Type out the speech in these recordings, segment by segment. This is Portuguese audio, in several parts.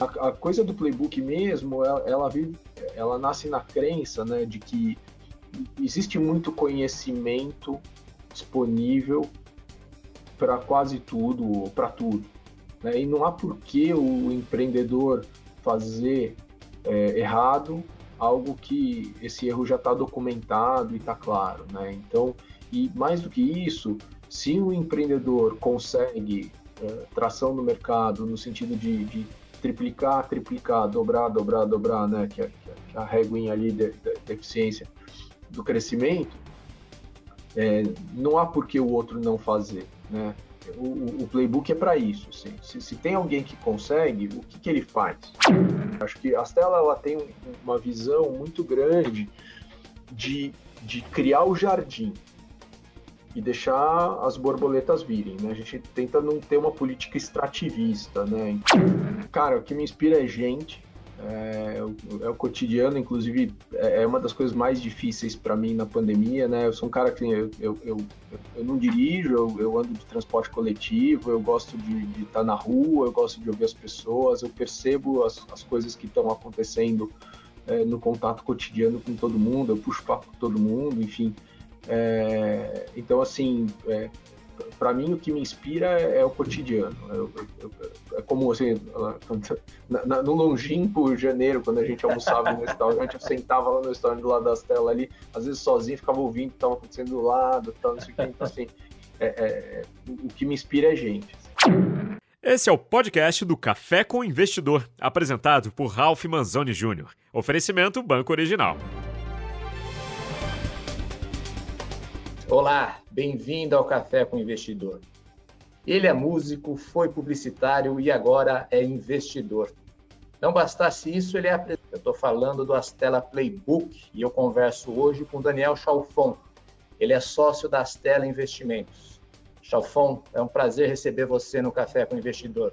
A, a coisa do playbook mesmo, ela, ela, vive, ela nasce na crença né, de que existe muito conhecimento disponível para quase tudo, para tudo. Né? E não há por que o empreendedor fazer é, errado algo que esse erro já está documentado e está claro. Né? Então, e mais do que isso, se o empreendedor consegue é, tração no mercado, no sentido de, de, triplicar, triplicar, dobrar, dobrar, dobrar, né? que, é, que é a reguinha ali da eficiência do crescimento, é, não há por que o outro não fazer. Né? O, o playbook é para isso. Assim. Se, se, tem alguém que consegue, o que, que ele faz? Acho que a Stella ela tem uma visão muito grande de, de criar o jardim e deixar as borboletas virem, né? A gente tenta não ter uma política extrativista, né? Cara, o que me inspira é gente, é, é o cotidiano, inclusive é, é uma das coisas mais difíceis para mim na pandemia, né? Eu sou um cara que eu, eu, eu, eu não dirijo, eu, eu, ando de transporte coletivo, eu gosto de, estar tá na rua, eu gosto de ouvir as pessoas, eu percebo as, as coisas que estão acontecendo é, no contato cotidiano com todo mundo, eu puxo papo com todo mundo, enfim. É, então, assim, é, para mim o que me inspira é, o cotidiano. Eu, eu, eu, é como assim, na, no longínquo janeiro, quando a gente almoçava no restaurante, eu sentava lá no restaurante do lado das telas ali, às vezes sozinho, ficava ouvindo o que estava acontecendo do lado, tal, não sei o que. Então, assim, é, é, o que me inspira é gente. Esse é o podcast do Café com Investidor, apresentado por Ralph Manzoni Jr. Oferecimento Banco Original. Olá, bem-vindo ao Café com Investidor. Ele é músico, foi publicitário e agora é investidor. Não bastasse isso, ele é Eu estou falando do Astela Playbook e eu converso hoje com Daniel Chalfon. Ele é sócio da Astela Investimentos. Chalfon, é um prazer receber você no Café com Investidor.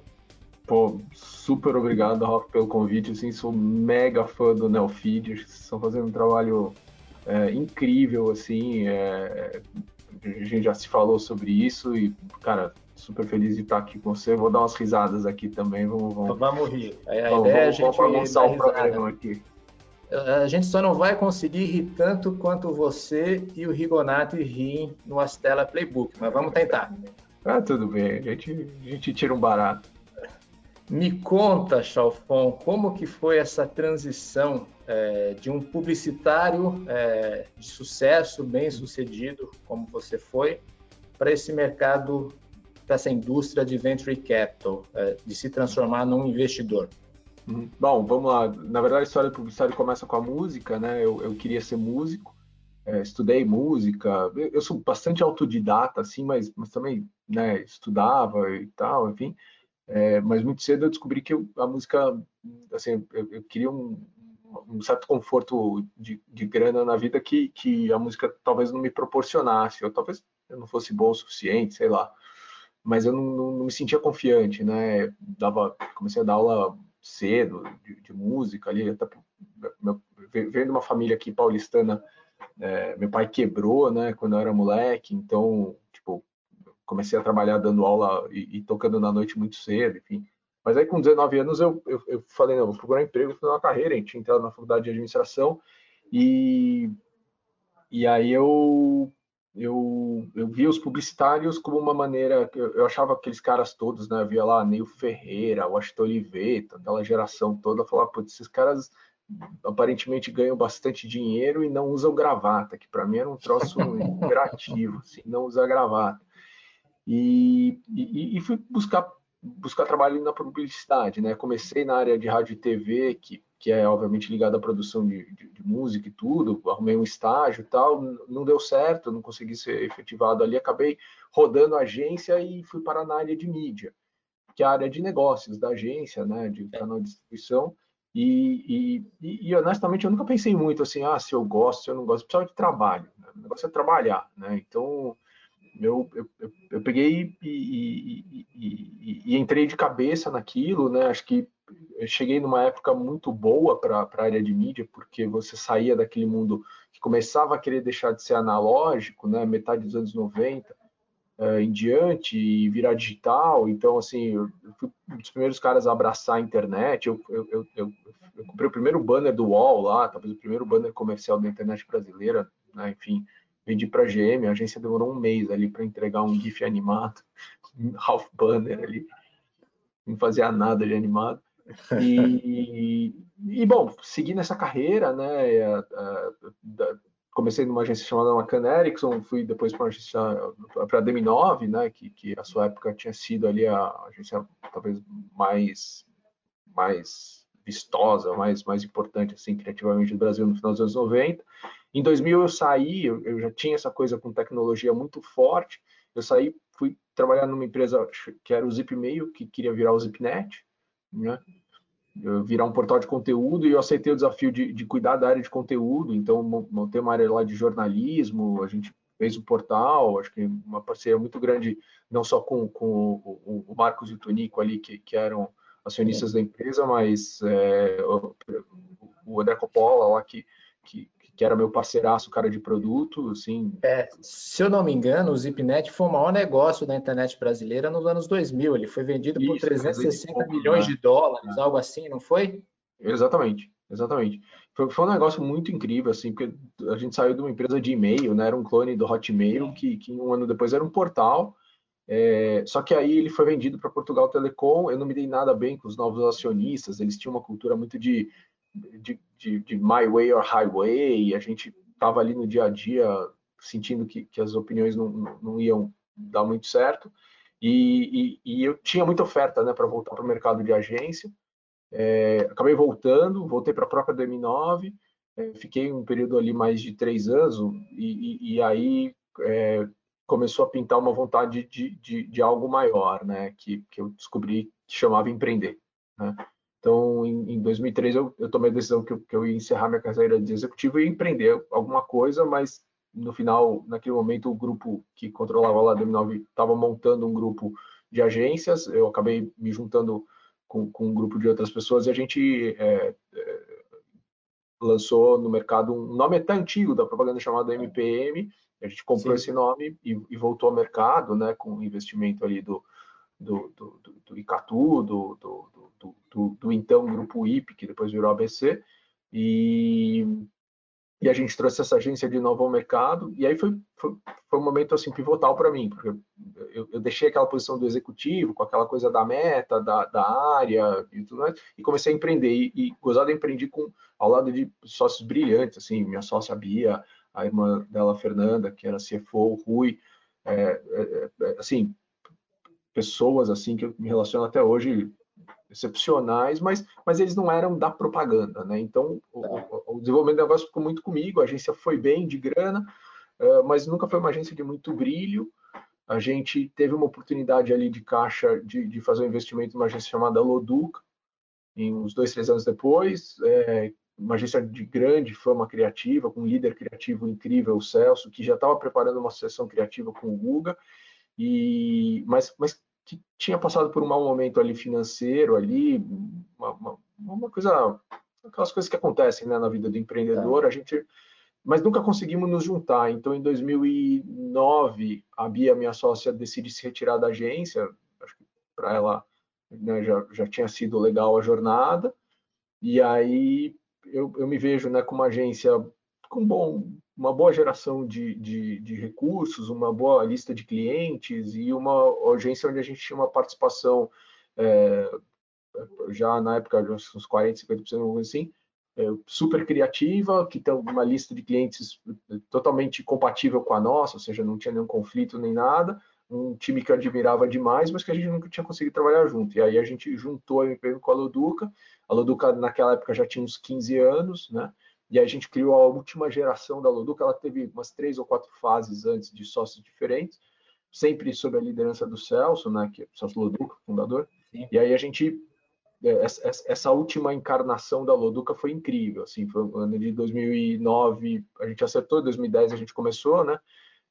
Pô, super obrigado, Rafa, pelo convite. Assim, sou mega fã do Neofeed. Estão fazendo um trabalho é, incrível, assim. É, a gente já se falou sobre isso e, cara, super feliz de estar aqui com você. Vou dar umas risadas aqui também. Vamos, vamos, vamos rir. A, a vamos, ideia vamos, é a gente vamos o programa aqui. A gente só não vai conseguir rir tanto quanto você e o Rigonati riem no Astela Playbook, mas vamos tentar. Ah, tudo bem. A gente, a gente tira um barato. Me conta, Chalfon, como que foi essa transição é, de um publicitário é, de sucesso, bem sucedido, como você foi, para esse mercado, para essa indústria de venture capital, é, de se transformar num investidor? Uhum. Bom, vamos lá. Na verdade, a história do publicitário começa com a música, né? Eu, eu queria ser músico, é, estudei música. Eu, eu, sou bastante autodidata, assim, mas, mas também né, estudava e tal, enfim. É, mas muito cedo eu descobri que eu, a música, assim, eu, eu queria um, um, certo conforto de, de, grana na vida que, que a música talvez não me proporcionasse, ou talvez eu não fosse bom o suficiente, sei lá. Mas eu não, não, não me sentia confiante, né? Dava, comecei a dar aula cedo de, de música ali, até meu, vendo uma família aqui paulistana, é, meu pai quebrou, né? Quando eu era moleque, então comecei a trabalhar dando aula e, e, tocando na noite muito cedo, enfim. Mas aí com 19 anos eu, eu, eu falei, não, vou procurar emprego, fazer uma carreira, a gente entrado na faculdade de administração e, e aí eu, eu, eu via os publicitários como uma maneira, eu, eu achava aqueles caras todos, né, eu via lá Neil Ferreira, Washington Oliveira, aquela geração toda, eu falava, putz, esses caras aparentemente ganham bastante dinheiro e não usam gravata, que para mim era um troço imperativo, assim, não usar gravata. E, e, e, fui buscar buscar trabalho na publicidade, né? Comecei na área de rádio e TV, que, que é obviamente ligada à produção de, de, de, música e tudo. Arrumei um estágio e tal, não deu certo, não consegui ser efetivado ali. Acabei rodando a agência e fui para na área de mídia, que é a área de negócios da agência, né? De canal de distribuição. E, e, e, honestamente eu nunca pensei muito assim, ah, se eu gosto, se eu não gosto, precisava de trabalho. Né? O negócio é trabalhar, né? Então eu, eu, eu peguei e, e, e, e, entrei de cabeça naquilo, né? Acho que cheguei numa época muito boa para a área de mídia, porque você saía daquele mundo que começava a querer deixar de ser analógico, né? Metade dos anos 90. uh, em diante e virar digital. Então, assim, eu fui um dos primeiros caras a abraçar a internet. Eu, eu, eu comprei o primeiro banner do UOL lá, talvez o primeiro banner comercial da internet brasileira, né? enfim, vendi para a GM. A agência demorou um mês ali para entregar um GIF animado, um half banner ali, não fazia nada de animado. E, e, bom, segui nessa carreira, né? A, a, a, comecei numa agência chamada McCann Erickson, fui depois para a DM9, né? Que, que a sua época tinha sido ali a agência talvez mais mais vistosa, mais mais importante assim criativamente do Brasil no final dos anos 90. Em 2000 eu saí, eu, já tinha essa coisa com tecnologia muito forte. Eu saí, fui trabalhar numa empresa que era o Zipmail, que queria virar o Zipnet, né? virar um portal de conteúdo e eu aceitei o desafio de, de, cuidar da área de conteúdo, então montei uma área lá de jornalismo, a gente fez o portal, acho que uma parceria muito grande, não só com, com o, o, Marcos e o Tonico ali, que, que eram acionistas da empresa, mas é, o, o André Coppola lá, que, que, que era meu parceiraço, cara de produto, assim. É, se eu não me engano, o Zipnet foi o maior negócio da internet brasileira nos anos 2000. Ele foi vendido Isso, por 360 milhões né? de dólares, algo assim, não foi? Exatamente, exatamente. Foi, foi, um negócio muito incrível, assim, porque a gente saiu de uma empresa de e-mail, né? Era um clone do Hotmail, que, que um ano depois era um portal. É, só que aí ele foi vendido para Portugal Telecom. Eu não me dei nada bem com os novos acionistas. Eles tinham uma cultura muito de de, de, de My Way or Highway, a gente estava ali no dia a dia sentindo que, que as opiniões não, não iam dar muito certo. E, e, e eu tinha muita oferta né, para voltar para o mercado de agência. É, acabei voltando, voltei para a própria DM9, é, fiquei um período ali mais de três anos, e, e aí é, começou a pintar uma vontade de, de, de, algo maior, né, que, que eu descobri que chamava empreender. Né? Então, em, em 2013, eu, eu, tomei a decisão que eu, que eu, ia encerrar minha carreira de executivo e empreender alguma coisa, mas no final, naquele momento, o grupo que controlava lá a DM9 estava montando um grupo de agências, eu acabei me juntando com, com um grupo de outras pessoas e a gente é, é, lançou no mercado um nome até antigo da propaganda chamado MPM, a gente comprou Sim. esse nome e, e, voltou ao mercado, né, com o investimento ali do, do, do, do, do Icatu, do, do, do, do, então grupo IP, que depois virou ABC, e, e a gente trouxe essa agência de novo ao mercado, e aí foi, foi, foi um momento assim pivotal para mim, porque eu, eu, deixei aquela posição do executivo, com aquela coisa da meta, da, da área e tudo mais, e comecei a empreender, e, e gozado empreendi com, ao lado de sócios brilhantes, assim, minha sócia Bia, a irmã dela, Fernanda, que era CFO, Rui, é, é, é, assim, pessoas assim que eu me relaciono até hoje excepcionais, mas, mas eles não eram da propaganda, né? Então, o, o, desenvolvimento do negócio ficou muito comigo, a agência foi bem de grana, uh, mas nunca foi uma agência de muito brilho. A gente teve uma oportunidade ali de caixa de, de fazer um investimento numa agência chamada Loduca, em uns dois, três anos depois, é, uma agência de grande fama criativa, com um líder criativo incrível, o Celso, que já estava preparando uma sessão criativa com o Guga, e, mas, mas que tinha passado por um mau momento ali financeiro, ali, uma, uma, uma coisa, aquelas coisas que acontecem né, na vida do empreendedor, é. a gente, mas nunca conseguimos nos juntar. Então, em 2009, a Bia, minha sócia, decide se retirar da agência, acho que para ela né, já, já tinha sido legal a jornada, e aí eu, eu me vejo né, com uma agência com bom, uma boa geração de, de, de, recursos, uma boa lista de clientes e uma agência onde a gente tinha uma participação é, já na época de uns 40, 50%, assim, é, super criativa, que tem uma lista de clientes totalmente compatível com a nossa, ou seja, não tinha nenhum conflito nem nada, um time que eu admirava demais, mas que a gente nunca tinha conseguido trabalhar junto. E aí a gente juntou a MPM com a Loduca. A Loduca naquela época já tinha uns 15 anos, né? E a gente criou a última geração da Loduca, ela teve umas três ou quatro fases antes de sócios diferentes, sempre sob a liderança do Celso, né, que é o Celso Loduca, fundador. Sim. E aí a gente é, essa última encarnação da Loduca foi incrível, assim, foi no ano de 2009, a gente acertou, 2010 a gente começou, né,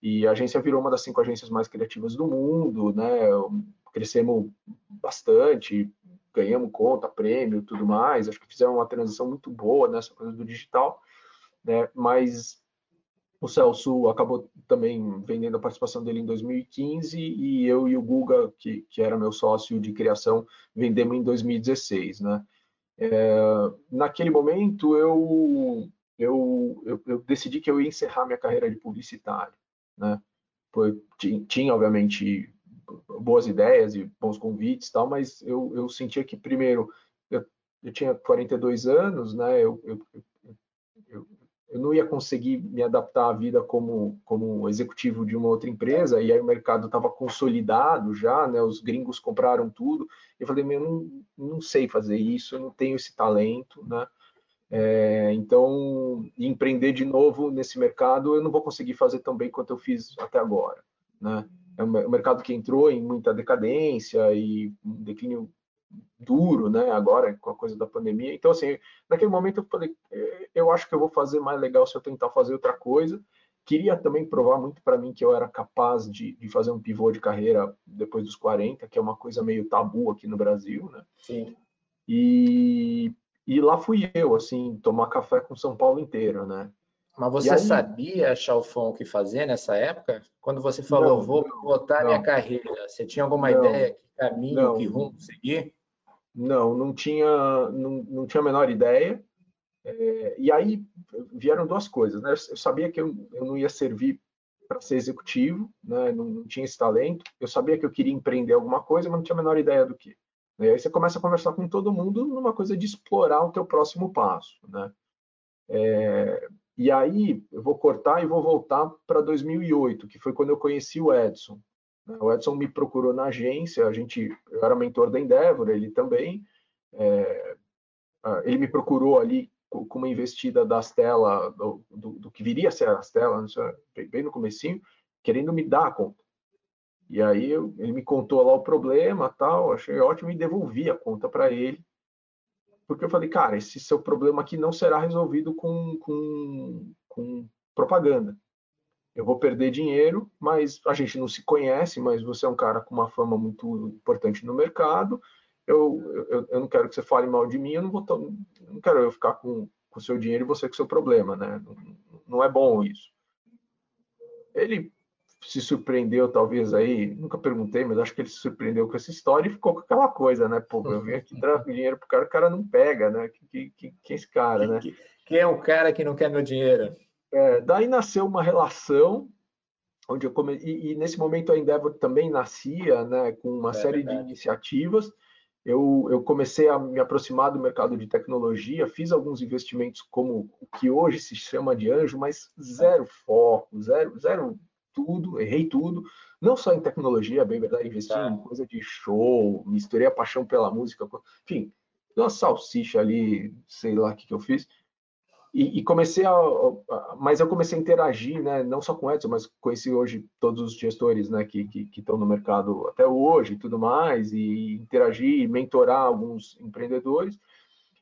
e a agência virou uma das cinco agências mais criativas do mundo, né, crescemos bastante, ganhamos conta, prêmio, tudo mais. Acho que fizeram uma transição muito boa nessa coisa do digital, né? Mas o Celso acabou também vendendo a participação dele em 2015 e eu e o Guga, que, que era meu sócio de criação, vendemos em 2016, né? É, naquele momento eu, eu, eu, eu, decidi que eu ia encerrar minha carreira de publicitário, né? Foi, tinha, tinha, obviamente boas ideias e bons convites tal, mas eu, eu sentia que primeiro eu, eu tinha 42 anos, né? Eu, eu, eu, eu não ia conseguir me adaptar à vida como, como executivo de uma outra empresa, e aí o mercado estava consolidado já, né? Os gringos compraram tudo. Eu falei, eu não, não sei fazer isso, eu não tenho esse talento, né? É, então, empreender de novo nesse mercado, eu não vou conseguir fazer tão bem quanto eu fiz até agora, né? É um mercado que entrou em muita decadência e um declínio duro, né? Agora com a coisa da pandemia. Então, assim, naquele momento eu falei, é, eu acho que eu vou fazer mais legal se eu tentar fazer outra coisa. Queria também provar muito para mim que eu era capaz de, de, fazer um pivô de carreira depois dos 40, que é uma coisa meio tabu aqui no Brasil, né? Sim. E, e lá fui eu, assim, tomar café com São Paulo inteiro, né? Mas você aí... sabia, Chalfon, o que fazer nessa época? Quando você falou, não, vou botar minha carreira, você tinha alguma ideia que caminho, que rumo seguir? Não, não tinha, não, não tinha a menor ideia. É, e aí vieram duas coisas, né? Eu sabia que eu, eu não ia servir para ser executivo, né? Não, não, tinha esse talento. Eu sabia que eu queria empreender alguma coisa, mas não tinha a menor ideia do que. E aí você começa a conversar com todo mundo numa coisa de explorar o teu próximo passo, né? É, e aí eu vou cortar e vou voltar para 2008, que foi quando eu conheci o Edson. O Edson me procurou na agência, a gente, eu era mentor da Endeavor, ele também. É, ele me procurou ali com uma investida da Astela, do, do, do, que viria a ser a Astela, bem no comecinho, querendo me dar a conta. E aí eu, ele me contou lá o problema, tal, achei ótimo e devolvi a conta para ele, porque eu falei, cara, esse seu problema aqui não será resolvido com, com, com propaganda eu vou perder dinheiro, mas a gente não se conhece, mas você é um cara com uma fama muito importante no mercado, eu, eu, eu não quero que você fale mal de mim, eu não vou não quero eu ficar com o seu dinheiro e você com o seu problema, né? Não, não é bom isso. Ele se surpreendeu, talvez aí, nunca perguntei, mas acho que ele se surpreendeu com essa história e ficou com aquela coisa, né? Pô, eu vim aqui dar dinheiro pro cara, o cara não pega, né? Que, que, que é esse cara, né? Quem é o cara que não quer meu dinheiro? É, daí nasceu uma relação onde eu come... e, e, nesse momento a Endeavor também nascia, né, com uma é série verdade. de iniciativas. Eu, eu comecei a me aproximar do mercado de tecnologia, fiz alguns investimentos como o que hoje se chama de anjo, mas zero foco, zero, zero tudo, errei tudo. Não só em tecnologia, bem verdade, investi em coisa de show, misturei a paixão pela música, enfim, uma salsicha ali, sei lá o que, que eu fiz. E, e, comecei a, a, mas eu comecei a interagir, né, não só com o Edson, mas conheci hoje todos os gestores, né, que que estão no mercado até hoje e tudo mais, e interagir, e mentorar alguns empreendedores.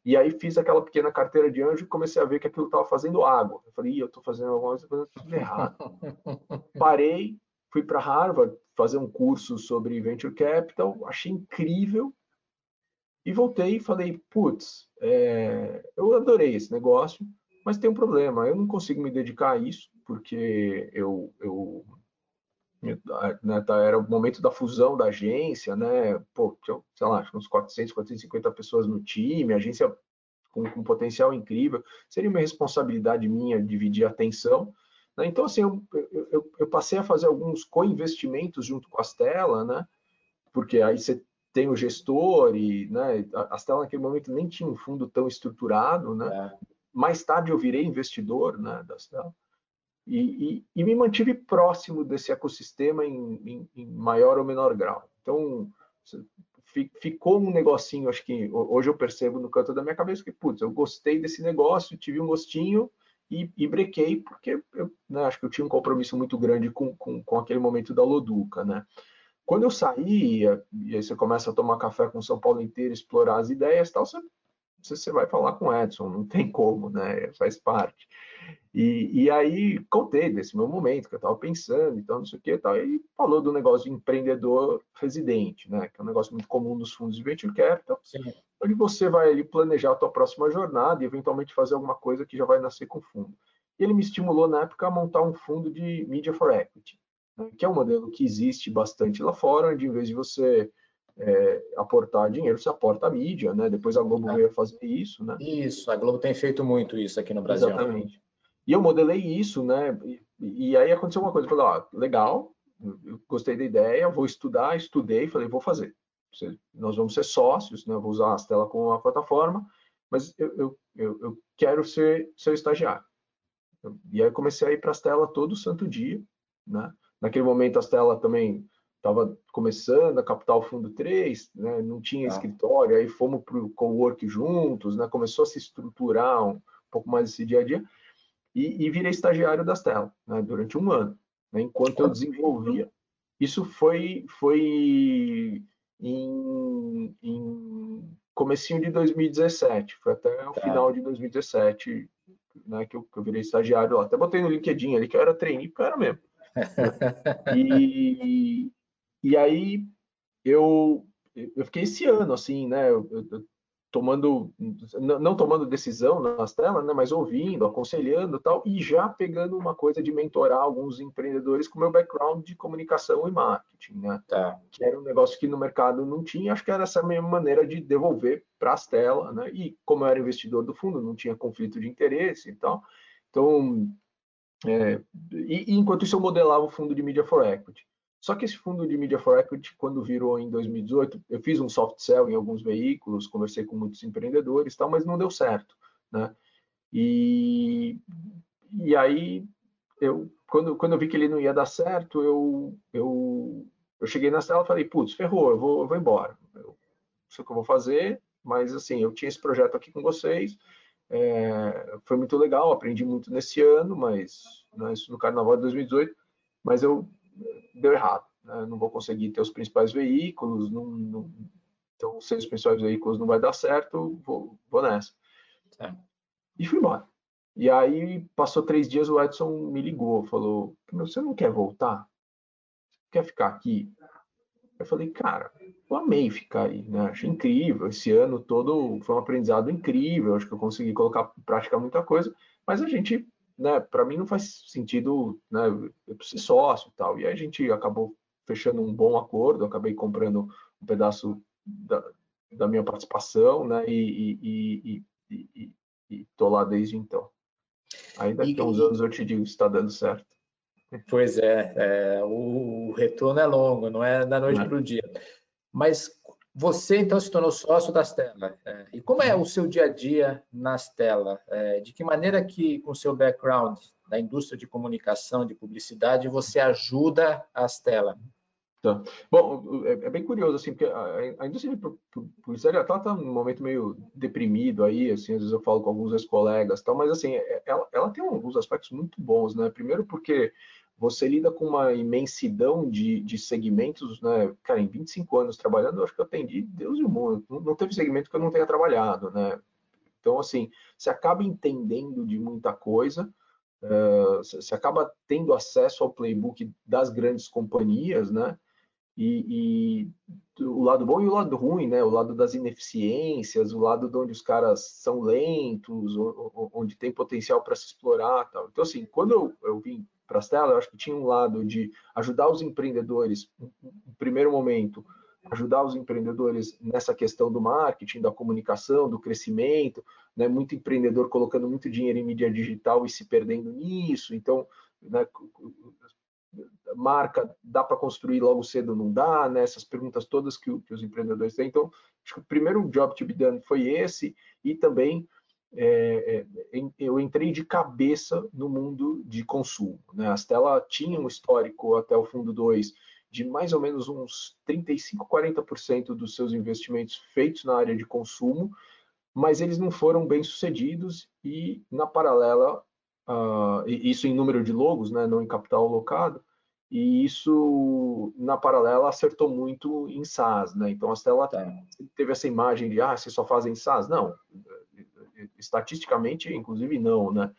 E aí fiz aquela pequena carteira de anjo e comecei a ver que aquilo estava fazendo água. Eu falei, eu estou fazendo alguma coisa fazendo tudo errado. Parei, fui para Harvard fazer um curso sobre venture capital, achei incrível e voltei e falei, putz, é, eu adorei esse negócio, mas tem um problema, eu não consigo me dedicar a isso, porque eu, eu né, tá, era o momento da fusão da agência, né? Pô, tinha, sei lá, uns 400, 450 pessoas no time, agência com, com potencial incrível. Seria uma responsabilidade minha dividir a atenção. Né? Então, assim, eu, eu, eu, passei a fazer alguns co-investimentos junto com a Stella, né? Porque aí você tem o gestor e, né? A Stella naquele momento nem tinha um fundo tão estruturado, né? É mais tarde eu virei investidor né, da Stella e, e, e, me mantive próximo desse ecossistema em, em, em, maior ou menor grau. Então, ficou um negocinho, acho que hoje eu percebo no canto da minha cabeça que, putz, eu gostei desse negócio, tive um gostinho e, e brequei, porque eu né, acho que eu tinha um compromisso muito grande com, com, com aquele momento da Loduca, né? Quando eu saí, e aí você começa a tomar café com São Paulo inteiro, explorar as ideias tal, você você vai falar com o Edson, não tem como, né? Faz parte. E, e aí contei desse meu momento que eu estava pensando, então não sei o que, tal, e falou do negócio de empreendedor residente, né? Que é um negócio muito comum nos fundos de venture capital, Sim. onde você vai ali planejar a tua próxima jornada e eventualmente fazer alguma coisa que já vai nascer com fundo. e ele me estimulou na época a montar um fundo de Media for Equity, né, que é um modelo que existe bastante lá fora, onde em vez de você é, aportar dinheiro, você aporta a mídia, né? Depois a Globo é. veio fazer isso, né? Isso, a Globo tem feito muito isso aqui no Brasil. Exatamente. E eu modelei isso, né? E, e aí aconteceu uma coisa, eu falei, ó, legal, eu gostei da ideia, vou estudar, estudei, falei, vou fazer. Nós vamos ser sócios, né? Vou usar a Stella como uma plataforma, mas eu, eu, eu, eu quero ser seu estagiário. E aí comecei a ir para a Stella todo santo dia, né? Naquele momento a Stella também estava começando a captar o fundo 3, né? não tinha ah. escritório, aí fomos para o co-work juntos, né? começou a se estruturar um, um pouco mais esse dia a dia, e, e virei estagiário da Stella né? durante um ano, né? enquanto eu desenvolvia. Isso foi, foi em, em comecinho de 2017, foi até o tá. final de 2017 né, que, eu, que eu virei estagiário lá. Até botei no LinkedIn ali que eu era trainee, porque eu era mesmo. e, e aí eu, eu fiquei esse ano, assim, né? Eu, eu, tomando, não tomando decisão nas telas, né? Mas ouvindo, aconselhando tal, e já pegando uma coisa de mentorar alguns empreendedores com meu background de comunicação e marketing, né? Tá. Que era um negócio que no mercado não tinha, acho que era essa mesma maneira de devolver para as telas, né? E como eu era investidor do fundo, não tinha conflito de interesse e tal. Então, é, e, e enquanto isso eu modelava o fundo de Media for Equity. Só que esse fundo de Media for Equity, quando virou em 2018, eu fiz um soft sell em alguns veículos, conversei com muitos empreendedores, tal, mas não deu certo, né? E, e aí eu quando, quando eu vi que ele não ia dar certo, eu eu, eu cheguei na sala e falei, putz, ferrou, eu vou, eu vou embora. Eu não sei o que eu vou fazer, mas assim, eu tinha esse projeto aqui com vocês, é, foi muito legal, aprendi muito nesse ano, mas né, isso no Carnaval de 2018, mas eu deu errado. Né? Não vou conseguir ter os principais veículos, não, não, então, sem os principais veículos não vai dar certo, vou, vou nessa. É. E fui embora. E aí, passou três dias, o Edson me ligou, falou, você não quer voltar? Quer ficar aqui? Eu falei, cara, eu amei ficar aí, né? Achei incrível. Esse ano todo foi um aprendizado incrível. Acho que eu consegui colocar em prática muita coisa, mas a gente né, para mim não faz sentido, né, eu ser sócio e tal. E aí a gente acabou fechando um bom acordo, acabei comprando um pedaço da, da minha participação, né, e, e, e, e, tô lá desde então. Ainda que uns anos eu te digo se está dando certo. Pois é, é, o retorno é longo, não é da noite é. para o dia. Mas você então se tornou sócio das telas. É, e como é o seu dia a dia nas telas? É, de que maneira que, com seu background da indústria de comunicação, de publicidade, você ajuda as telas? Tá. Bom, é, é, bem curioso, assim, porque a, a indústria de publicidade está num momento meio deprimido aí, assim, às vezes eu falo com alguns ex-colegas tal, mas assim, é, ela, ela tem alguns aspectos muito bons, né? Primeiro porque você lida com uma imensidão de, de segmentos, né? Cara, em 25 anos trabalhando, eu acho que eu atendi Deus e o mundo. Não, não teve segmento que eu não tenha trabalhado, né? Então, assim, você acaba entendendo de muita coisa, uh, você acaba tendo acesso ao playbook das grandes companhias, né? E, e, o lado bom e o lado ruim, né? O lado das ineficiências, o lado de onde os caras são lentos, onde tem potencial para se explorar, tal. Então, assim, quando eu, eu vim para as telas, eu acho que tinha um lado de ajudar os empreendedores, no primeiro momento, ajudar os empreendedores nessa questão do marketing, da comunicação, do crescimento, né? muito empreendedor colocando muito dinheiro em mídia digital e se perdendo nisso, então, né, marca dá para construir logo cedo não dá, né? essas perguntas todas que, que, os empreendedores têm, então, acho que o primeiro job to be done foi esse, e também é, é, eu entrei de cabeça no mundo de consumo. Né? A Stella tinha um histórico até o fundo 2 de mais ou menos uns 35, 40% dos seus investimentos feitos na área de consumo, mas eles não foram bem sucedidos e, na paralela, uh, isso em número de logos, né, não em capital alocado, e isso, na paralela, acertou muito em SaaS. Né? Então, a Stella tá. teve essa imagem de, ah, vocês só fazem SaaS? Não, estatisticamente, inclusive, não, né?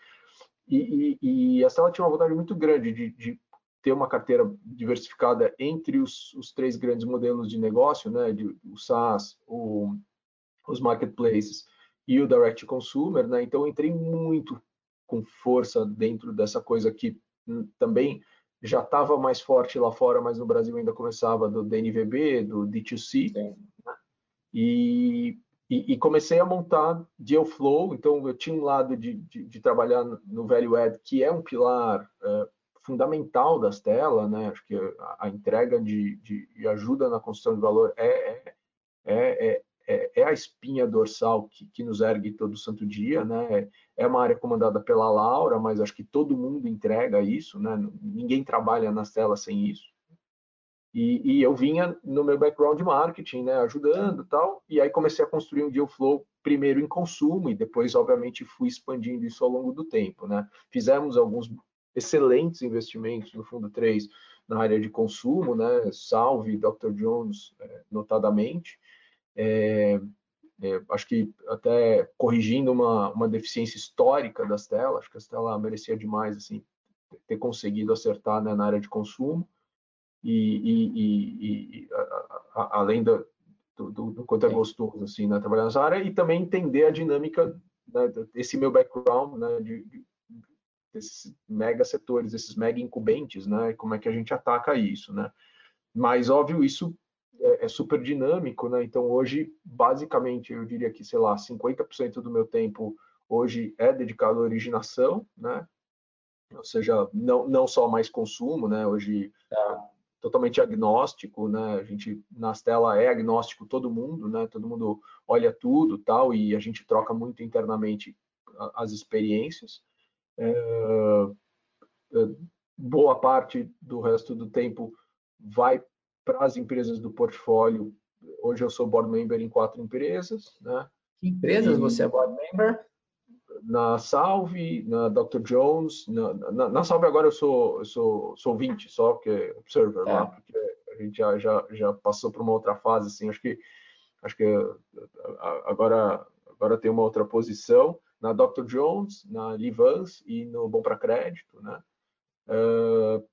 E, e, e a Stella tinha uma vontade muito grande de, de ter uma carteira diversificada entre os, os, três grandes modelos de negócio, né? De, o SaaS, o, os marketplaces e o direct consumer, né? Então, entrei muito com força dentro dessa coisa que hum, também já estava mais forte lá fora, mas no Brasil ainda começava do DNVB, do D2C. Né? E, e, e, comecei a montar Deal Flow. Então, eu tinha um lado de, de, de trabalhar no Value Add, que é um pilar é, fundamental das telas, né? Acho que a, a entrega de, de, ajuda na construção de valor é, é, é, é, é a espinha dorsal que, que, nos ergue todo santo dia, né? É uma área comandada pela Laura, mas acho que todo mundo entrega isso, né? Ninguém trabalha nas telas sem isso. E, e, eu vinha no meu background de marketing, né, ajudando tal, e aí comecei a construir um deal flow primeiro em consumo e depois, obviamente, fui expandindo isso ao longo do tempo, né. Fizemos alguns excelentes investimentos no Fundo 3 na área de consumo, né? Salve Dr. Jones, é, notadamente. É, é, acho que até corrigindo uma, uma deficiência histórica das telas, acho que a Stella merecia demais assim ter conseguido acertar né, na área de consumo e, e, e, a, a, além do, do, do, quanto é gostoso assim, né, trabalhar nessa área e também entender a dinâmica né, desse meu background né, de, de desses mega setores, esses mega incumbentes, né? Como é que a gente ataca isso, né? Mas óbvio isso é, é super dinâmico, né? Então hoje, basicamente, eu diria que sei lá, 50% do meu tempo hoje é dedicado à originação, né? Ou seja, não, não só mais consumo, né? Hoje tá. Totalmente agnóstico, né? A gente na tela é agnóstico todo mundo, né? Todo mundo olha tudo, tal, e a gente troca muito internamente as experiências. É, é, boa parte do resto do tempo vai para as empresas do portfólio. Hoje eu sou board member em quatro empresas, né? Que empresas e você é board member? Na Salve, na Dr. Jones, na, na, na, Salve agora eu sou eu sou sou 20 só, que é observer é. lá, porque a gente já, já, já passou por uma outra fase assim, acho que acho que agora agora tem uma outra posição na Dr. Jones, na Livans e no Bom para Crédito, né? Uh,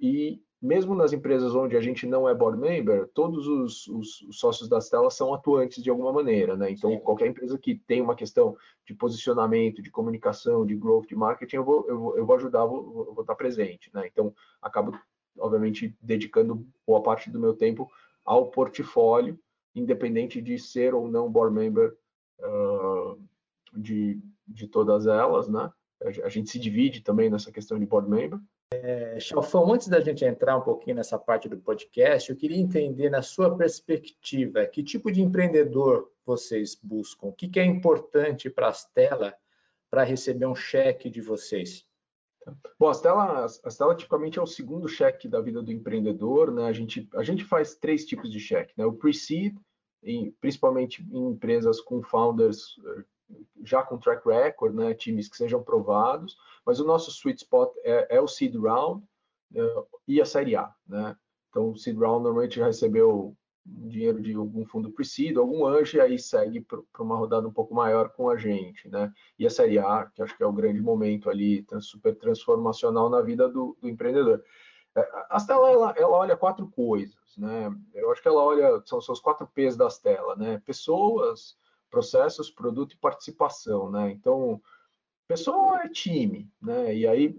e mesmo nas empresas onde a gente não é board member, todos os, os, os sócios das telas são atuantes de alguma maneira, né? Então, Sim. qualquer empresa que tem uma questão de posicionamento, de comunicação, de growth, de marketing, eu vou, eu vou, eu vou ajudar, vou, vou estar presente, né? Então, acabo, obviamente, dedicando boa parte do meu tempo ao portfólio, independente de ser ou não board member uh, de, de todas elas, né? A gente se divide também nessa questão de board member. É, Chalfão, antes da gente entrar um pouquinho nessa parte do podcast, eu queria entender, na sua perspectiva, que tipo de empreendedor vocês buscam? O que, que é importante para a Stella para receber um cheque de vocês? Bom, a Stella, a Stella tipicamente é o segundo cheque da vida do empreendedor, né? A gente, a gente faz três tipos de cheque, né? O pre-seed, principalmente em empresas com founders já com track record, né, times que sejam provados, mas o nosso sweet spot é, é o seed round uh, e a série A, né? Então, o seed round normalmente já recebeu dinheiro de algum fundo pre-seed, algum anjo, e aí segue para uma rodada um pouco maior com a gente, né? E a série A, que acho que é o grande momento ali, super transformacional na vida do, do empreendedor. É, a Stella, ela, ela, olha quatro coisas, né? Eu acho que ela olha, são, os quatro P's da Stella, né? Pessoas, processos, produto e participação, né? Então, pessoa é time, né? E aí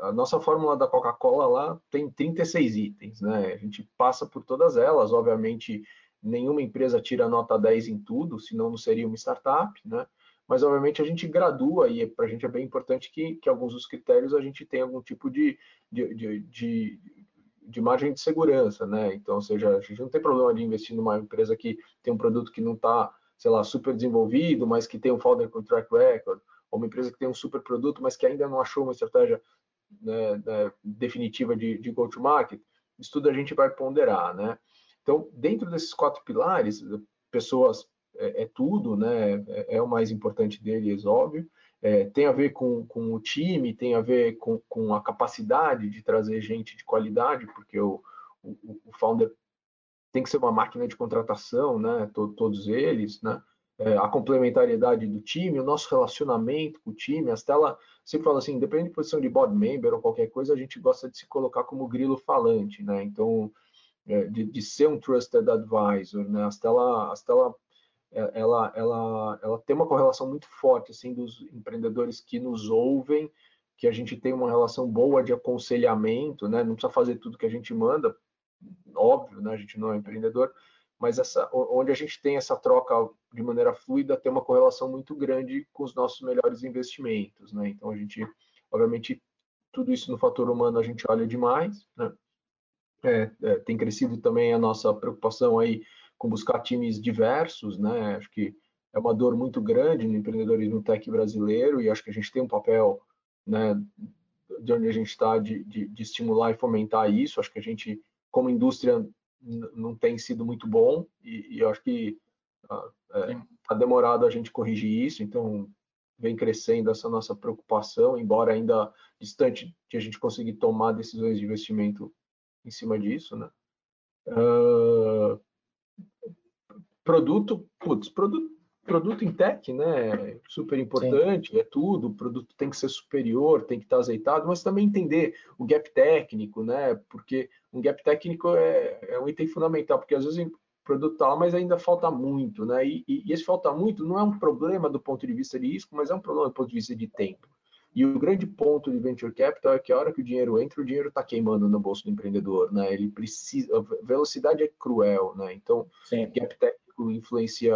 a, a nossa fórmula da Coca-Cola lá tem 36 itens, né? A gente passa por todas elas, obviamente nenhuma empresa tira nota 10 em tudo, senão não seria uma startup, né? Mas obviamente a gente gradua e para a gente é bem importante que, que alguns dos critérios a gente tenha algum tipo de, de, de, de de margem de segurança, né? Então, ou seja, a gente não tem problema de investir numa empresa que tem um produto que não está sei lá, super desenvolvido, mas que tem um founder com track record, ou uma empresa que tem um super produto, mas que ainda não achou uma estratégia né, né, definitiva de, de go-to-market, isso tudo a gente vai ponderar, né? Então, dentro desses quatro pilares, pessoas é, é tudo, né? É, é, o mais importante deles, óbvio. É, tem a ver com, com o time, tem a ver com, com a capacidade de trazer gente de qualidade, porque o, o, o founder tem que ser uma máquina de contratação, né? todos eles, né? É, a complementariedade do time, o nosso relacionamento com o time, a Stella sempre fala assim, independente de posição de board member ou qualquer coisa, a gente gosta de se colocar como grilo falante, né? Então, é, de, de, ser um trusted advisor, né? A Stella, a Stella ela, ela, ela tem uma correlação muito forte assim dos empreendedores que nos ouvem, que a gente tem uma relação boa de aconselhamento, né? Não precisa fazer tudo que a gente manda, óbvio, né? A gente não é empreendedor, mas essa, onde a gente tem essa troca de maneira fluida, tem uma correlação muito grande com os nossos melhores investimentos, né? Então a gente, obviamente, tudo isso no fator humano a gente olha demais, né? É, é, tem crescido também a nossa preocupação aí com buscar times diversos, né? Acho que é uma dor muito grande no empreendedorismo tech brasileiro e acho que a gente tem um papel, né, de onde a gente está de, de, de, estimular e fomentar isso. Acho que a gente, como indústria, não tem sido muito bom e, e eu acho que está ah, é, demorado a gente corrigir isso. Então vem crescendo essa nossa preocupação, embora ainda distante de a gente conseguir tomar decisões de investimento em cima disso, né? Uh, produto, putz, produto, produto em tech, né? Super importante, Sim. é tudo. O produto tem que ser superior, tem que estar azeitado, mas também entender o gap técnico, né? Porque um gap técnico é, é um item fundamental, porque às vezes o produto está lá, mas ainda falta muito, né? E, e, e esse falta muito não é um problema do ponto de vista de risco, mas é um problema do ponto de vista de tempo. E o grande ponto de venture capital é que a hora que o dinheiro entra, o dinheiro está queimando no bolso do empreendedor, né? Ele precisa, a velocidade é cruel, né? Então, Sim. gap técnico influencia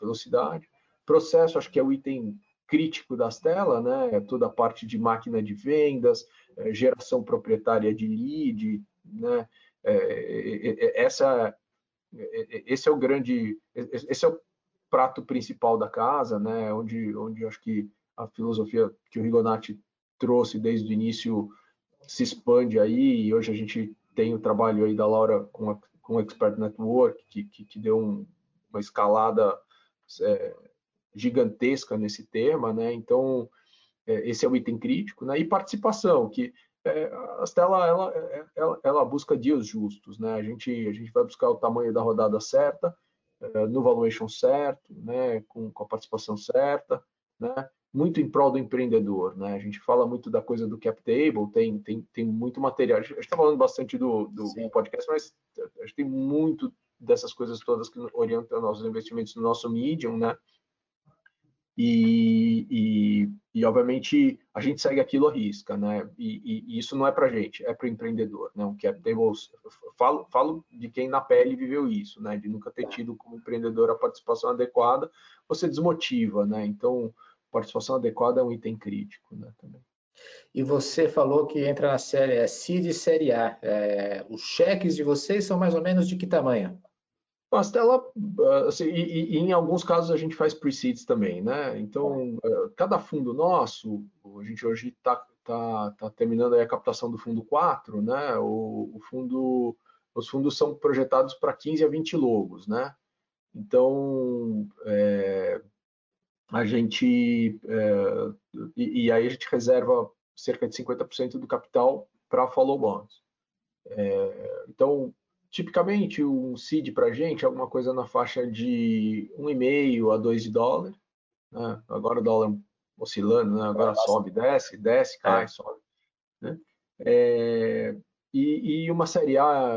velocidade. Processo, acho que é o item crítico das telas, né? Toda a parte de máquina de vendas, é, geração proprietária de lead, né? É, é, é essa, esse é o grande, esse é o prato principal da casa, né? Onde, onde acho que a filosofia que o Rigonati trouxe desde o início se expande aí, e hoje a gente tem o trabalho aí da Laura com, a, com o Expert Network, que, que, que deu um, uma escalada é, gigantesca nesse tema, né? Então, é, esse é o item crítico, né? E participação, que é, a Stella, ela, ela, ela, busca dias justos, né? A gente, a gente vai buscar o tamanho da rodada certa, é, no valuation certo, né? Com, com a participação certa, né? muito em prol do empreendedor, né? A gente fala muito da coisa do cap table, tem, tem, tem muito material. A gente está falando bastante do, do podcast, mas a gente tem muito dessas coisas todas que orientam nossos investimentos no nosso medium, né? E, e, e, obviamente a gente segue aquilo à risca, né? E, e isso não é para gente, é para o empreendedor, né? O cap table, falo, falo de quem na pele viveu isso, né? De nunca ter tá. tido como empreendedor a participação adequada, você desmotiva, né? Então participação adequada é um item crítico, né, também. E você falou que entra na série é CID e série A. É, os cheques de vocês são mais ou menos de que tamanho? Pastela, assim, e, e, em alguns casos a gente faz pre-seeds também, né? Então, é, cada fundo nosso, a gente hoje está tá, tá terminando a captação do fundo 4, né? O, o fundo, os fundos são projetados para 15 a 20 logos, né? Então, é, a gente é, e, e, aí a gente reserva cerca de 50% do capital para follow bonds. É, então, tipicamente um seed para a gente é alguma coisa na faixa de 1,5 a 2 de dólar. Né? Agora o dólar oscilando, né? agora sobe, desce, desce, cai, é. sobe. Né? É, e, e, uma série A,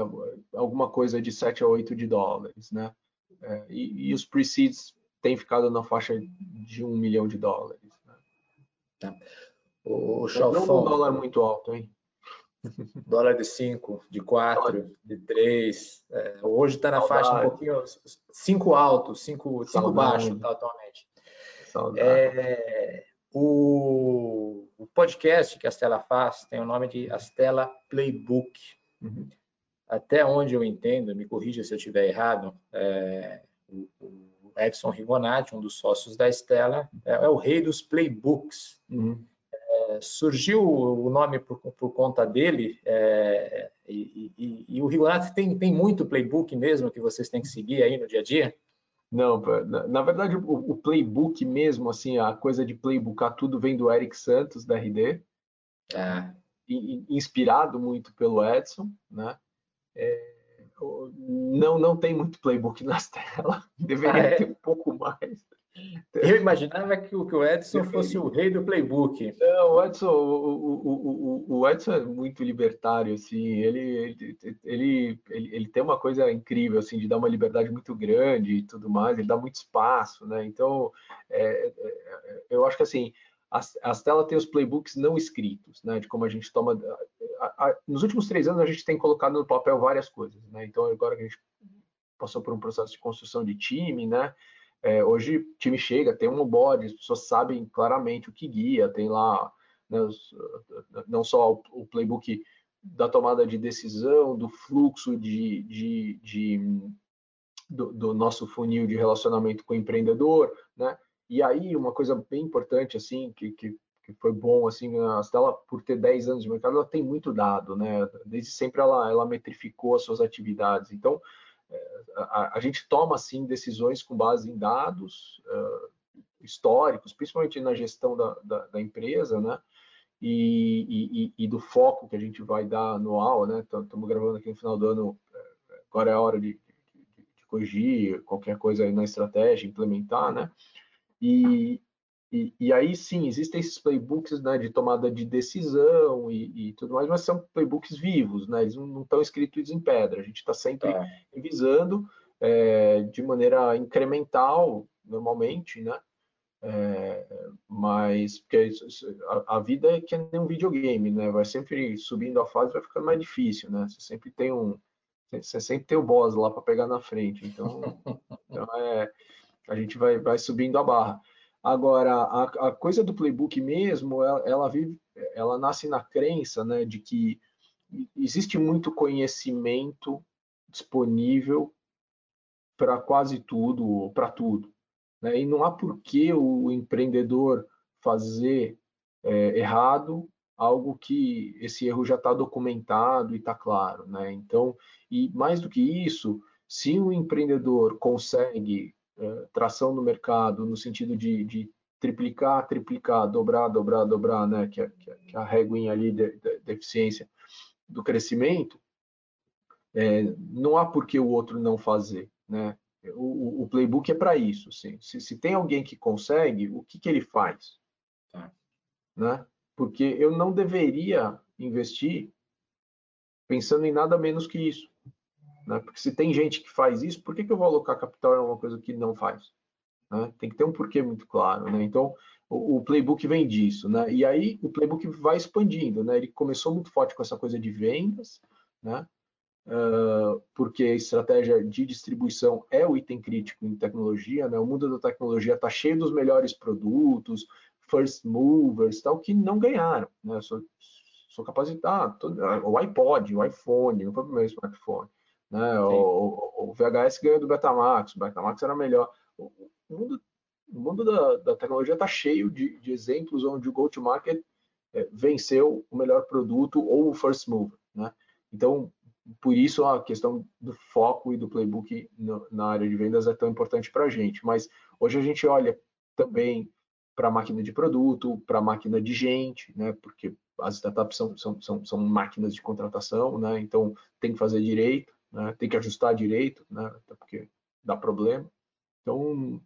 alguma coisa de 7 a 8 de dólares. Né? É, e, e os pre-seeds tem ficado na faixa de um milhão de dólares. Né? Tá. O, Não um dólar muito alto, hein? Dólar de 5, de 4, de 3. É, hoje está na Saudade. faixa um pouquinho. 5 alto, 5 baixo tá, atualmente. É, o, o, podcast que a Stella faz tem o nome de Astela Playbook. Uhum. Até onde eu entendo, me corrija se eu estiver errado, é, o, o Edson Rigonati, um dos sócios da Estela, é, é o rei dos playbooks. Uhum. É, surgiu o nome por, por conta dele, é, e, e, e, o Rigonati tem, tem muito playbook mesmo que vocês têm que seguir aí no dia a dia? Não, na, na verdade o, o, playbook mesmo, assim, a coisa de playboocar tudo vem do Eric Santos, da RD, ah. inspirado muito pelo Edson, né? É, não, não tem muito playbook nas telas, deveria ah, é? ter um pouco mais. Eu imaginava que o, que o Edson fosse o rei do playbook. Não, o Edson, o, o, o, Edson é muito libertário, assim, ele, ele, ele, ele, tem uma coisa incrível, assim, de dar uma liberdade muito grande e tudo mais, ele dá muito espaço, né? Então, é, é, é eu acho que, assim, as, as telas têm os playbooks não escritos, né? De como a gente toma... A, a, nos últimos três anos, a gente tem colocado no papel várias coisas, né? Então, agora que a gente passou por um processo de construção de time, né? É, hoje o time chega, tem um board, as pessoas sabem claramente o que guia, tem lá né, os, não só o, o, playbook da tomada de decisão, do fluxo de, de, de do, do, nosso funil de relacionamento com o empreendedor, né? E aí uma coisa bem importante assim que, que, que foi bom assim a Stella por ter 10 anos de mercado, ela tem muito dado, né? Desde sempre ela ela metrificou as suas atividades. Então, a, a, gente toma assim decisões com base em dados uh, históricos, principalmente na gestão da, da, da empresa, né? E, e, e, do foco que a gente vai dar anual, né? Estamos gravando aqui no final do ano, eh, agora é a hora de, de, de corrigir qualquer coisa aí na estratégia, implementar, né? E, e, e, aí sim, existem esses playbooks né, de tomada de decisão e, e, tudo mais, mas são playbooks vivos, né? Eles não estão escritos em pedra. A gente está sempre tá. revisando é, de maneira incremental, normalmente, né? É, mas porque a, a, vida é que nem um videogame, né? Vai sempre subindo a fase, vai ficando mais difícil, né? Você sempre tem um, você sempre tem o boss lá para pegar na frente. Então, então é, a gente vai, vai subindo a barra. Agora, a, a coisa do playbook mesmo, ela, ela, vive, ela nasce na crença né, de que existe muito conhecimento disponível para quase tudo, para tudo. Né? E não há por que o empreendedor fazer é, errado algo que esse erro já está documentado e está claro. Né? Então, e mais do que isso, se o empreendedor consegue é, tração no mercado, no sentido de, de, triplicar, triplicar, dobrar, dobrar, dobrar, né, que é, que que a reguinha ali de, de, de, eficiência do crescimento, é, não há por que o outro não fazer, né? O, o playbook é para isso, assim. se, se, tem alguém que consegue, o que, que ele faz? Tá. Né? Porque eu não deveria investir pensando em nada menos que isso. Né? Porque se tem gente que faz isso, por que, que eu vou alocar capital em alguma coisa que não faz? Né? Tem que ter um porquê muito claro. Né? Então, o, o, playbook vem disso. Né? E aí, o playbook vai expandindo. Né? Ele começou muito forte com essa coisa de vendas, né? Uh, porque a estratégia de distribuição é o item crítico em tecnologia. Né? O mundo da tecnologia está cheio dos melhores produtos, first movers, tal, que não ganharam. Né? Sou, sou capacitado. O iPod, o iPhone, não foi o primeiro smartphone. Né? O, o, VHS ganhou do Betamax, o Betamax era melhor. O, mundo, o mundo da, da tecnologia está cheio de, de, exemplos onde o go-to-market é, venceu o melhor produto ou o first mover. Né? Então, por isso a questão do foco e do playbook no, na área de vendas é tão importante para a gente. Mas hoje a gente olha também para a máquina de produto, para a máquina de gente, né? porque as startups são, são, são, são máquinas de contratação, né? então tem que fazer direito né? tem que ajustar direito, né? Até porque dá problema. Então,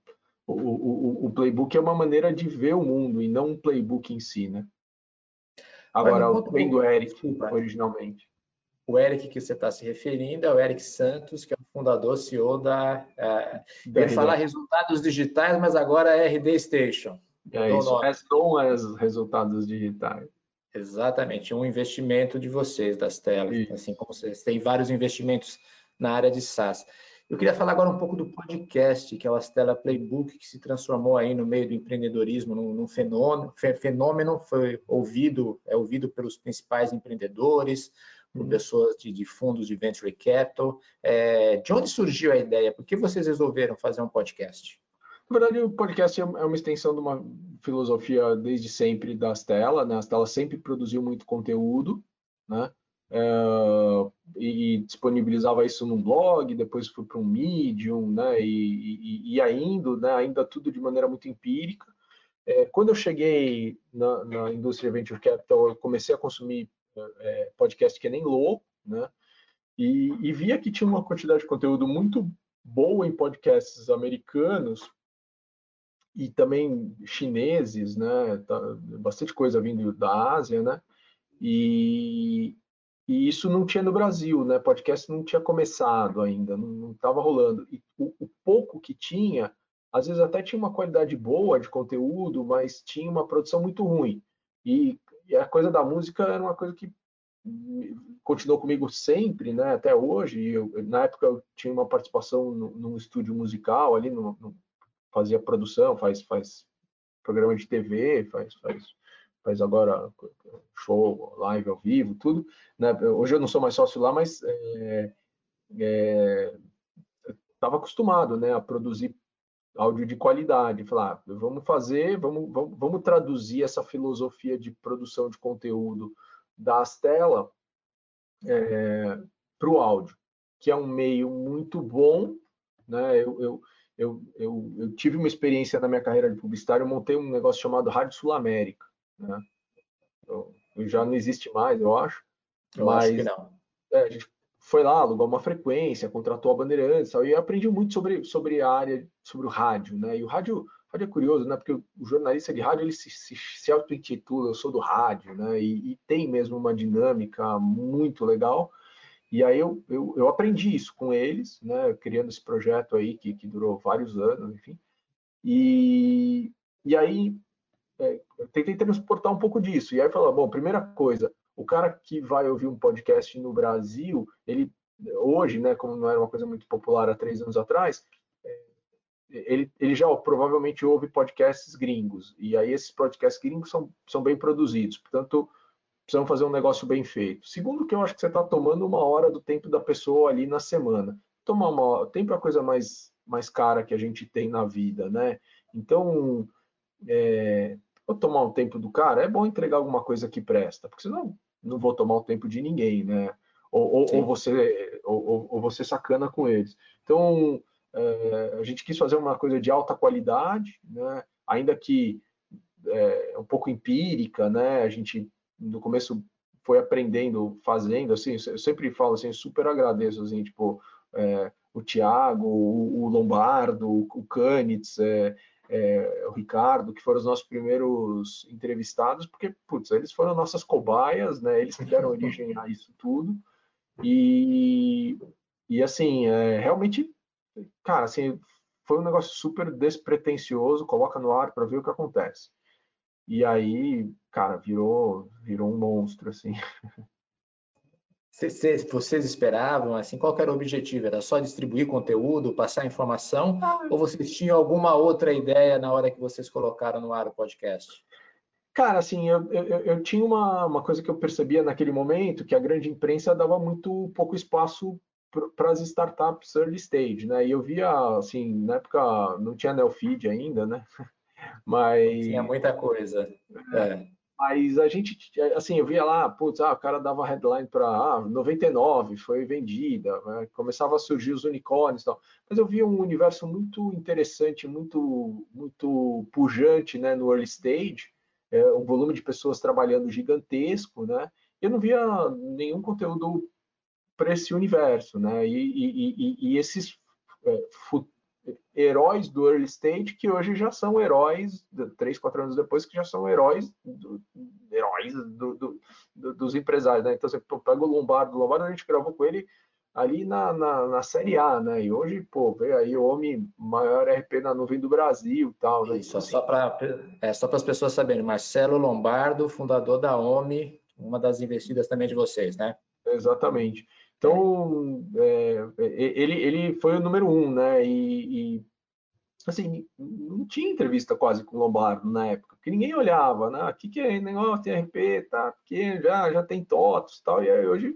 o, o, o, playbook é uma maneira de ver o mundo e não um playbook em si, né? Agora, o vem do Eric, Desculpa. originalmente. O Eric que você está se referindo é o Eric Santos, que é o fundador, CEO da. Uh, eu ia falar resultados digitais, mas agora é RD Station. É isso, as known as resultados digitais. Exatamente, um investimento de vocês, das telas, Isso. assim como vocês têm vários investimentos na área de SaaS. Eu queria falar agora um pouco do podcast, que é o Astela Playbook, que se transformou aí no meio do empreendedorismo num, num fenômeno, fenômeno, foi ouvido, é ouvido pelos principais empreendedores, por uhum. pessoas de, de, fundos de venture capital. É, de onde surgiu a ideia? Por que vocês resolveram fazer um podcast? Na verdade, o podcast é, é uma extensão de uma filosofia desde sempre da Stella, né? A Stella sempre produziu muito conteúdo, né? É, e, disponibilizava isso num blog, depois foi para um Medium, né? E, e, e ainda, né? Ainda tudo de maneira muito empírica. É, quando eu cheguei na, na, indústria Venture Capital, eu comecei a consumir é, podcast que nem louco, né? E, e via que tinha uma quantidade de conteúdo muito boa em podcasts americanos e também chineses, né? Tá, bastante coisa vindo da Ásia, né? E, e isso não tinha no Brasil, né? Podcast não tinha começado ainda, não estava rolando. E o, o, pouco que tinha, às vezes até tinha uma qualidade boa de conteúdo, mas tinha uma produção muito ruim. E, e a coisa da música era uma coisa que continuou comigo sempre, né? Até hoje. Eu, na época eu tinha uma participação no, num estúdio musical ali, no, no, fazia produção, faz, faz programa de TV, faz, faz faz agora show, live ao vivo, tudo. Né? Hoje eu não sou mais sócio lá, mas é, é, estava acostumado né, a produzir áudio de qualidade. Falar, ah, vamos fazer, vamos, vamos, vamos traduzir essa filosofia de produção de conteúdo da Astela é, para o áudio, que é um meio muito bom. Né? Eu, eu, eu, eu, eu tive uma experiência na minha carreira de publicitário, eu montei um negócio chamado Rádio Sul América né? Então, já não existe mais, eu acho. Eu mas, acho que não. É, a gente foi lá, alugou uma frequência, contratou a Bandeirantes, e eu aprendi muito sobre, sobre a área, sobre o rádio, né? E o rádio, rádio é curioso, né? Porque o jornalista de rádio, ele se, se, se auto-intitula, eu sou do rádio, né? E, e, tem mesmo uma dinâmica muito legal. E aí eu, eu, eu aprendi isso com eles, né? Criando esse projeto aí que, que durou vários anos, enfim. E, e aí é, tentei transportar um pouco disso. E aí falou, bom, primeira coisa, o cara que vai ouvir um podcast no Brasil, ele hoje, né, como não era uma coisa muito popular há três anos atrás, é, ele, ele já provavelmente ouve podcasts gringos. E aí esses podcasts gringos são, são bem produzidos. Portanto, precisamos fazer um negócio bem feito. Segundo, que eu acho que você está tomando uma hora do tempo da pessoa ali na semana. Tomar uma hora, tempo é a coisa mais, mais cara que a gente tem na vida, né? Então, é, vou tomar um tempo do cara, é bom entregar alguma coisa que presta, porque senão não vou tomar o tempo de ninguém, né? Ou, ou, ou você, ou, ou, você sacana com eles. Então, é, a gente quis fazer uma coisa de alta qualidade, né? Ainda que é, um pouco empírica, né? A gente no começo foi aprendendo, fazendo, assim, eu sempre falo assim, super agradeço, assim, tipo, é, o Tiago, o, o, Lombardo, o Canitz, é, é, o Ricardo, que foram os nossos primeiros entrevistados, porque, putz, eles foram nossas cobaias, né? Eles que deram origem a isso tudo. E, e assim, é, realmente, cara, assim, foi um negócio super despretensioso, coloca no ar para ver o que acontece. E aí, cara, virou, virou um monstro, assim. Vocês, vocês esperavam, assim, qual era o objetivo? Era só distribuir conteúdo, passar informação? Ah, ou vocês tinham alguma outra ideia na hora que vocês colocaram no ar o podcast? Cara, assim, eu, eu, eu tinha uma, uma coisa que eu percebia naquele momento, que a grande imprensa dava muito pouco espaço para as startups early stage, né? E eu via, assim, na época não tinha Neofeed ainda, né? Mas... Tinha muita coisa. É. Mas a gente, assim, eu via lá, putz, ah, o cara dava headline para ah, 99, foi vendida, né? começava a surgir os unicórnios e tal. Mas eu via um universo muito interessante, muito, muito pujante né, no early stage, é, um volume de pessoas trabalhando gigantesco, né? Eu não via nenhum conteúdo para esse universo, né? E, e, e, e esses é, heróis do early stage que hoje já são heróis, três, quatro anos depois, que já são heróis, do, heróis do, do, dos empresários, né? Então você pega o Lombardo, o Lombardo a gente gravou com ele ali na, na, na, Série A, né? E hoje, pô, veio aí o homem maior RP na nuvem do Brasil e tal, né? Isso, então, só para é, só as pessoas saberem, Marcelo Lombardo, fundador da OMI, uma das investidas também de vocês, né? Exatamente. Então, é, ele, ele foi o número um, né? E, e, assim, não tinha entrevista quase com o Lombardo na época, porque ninguém olhava, né? O que, que é negócio? Tem RP, tá? Porque já, já tem TOTOS e tal. E aí hoje,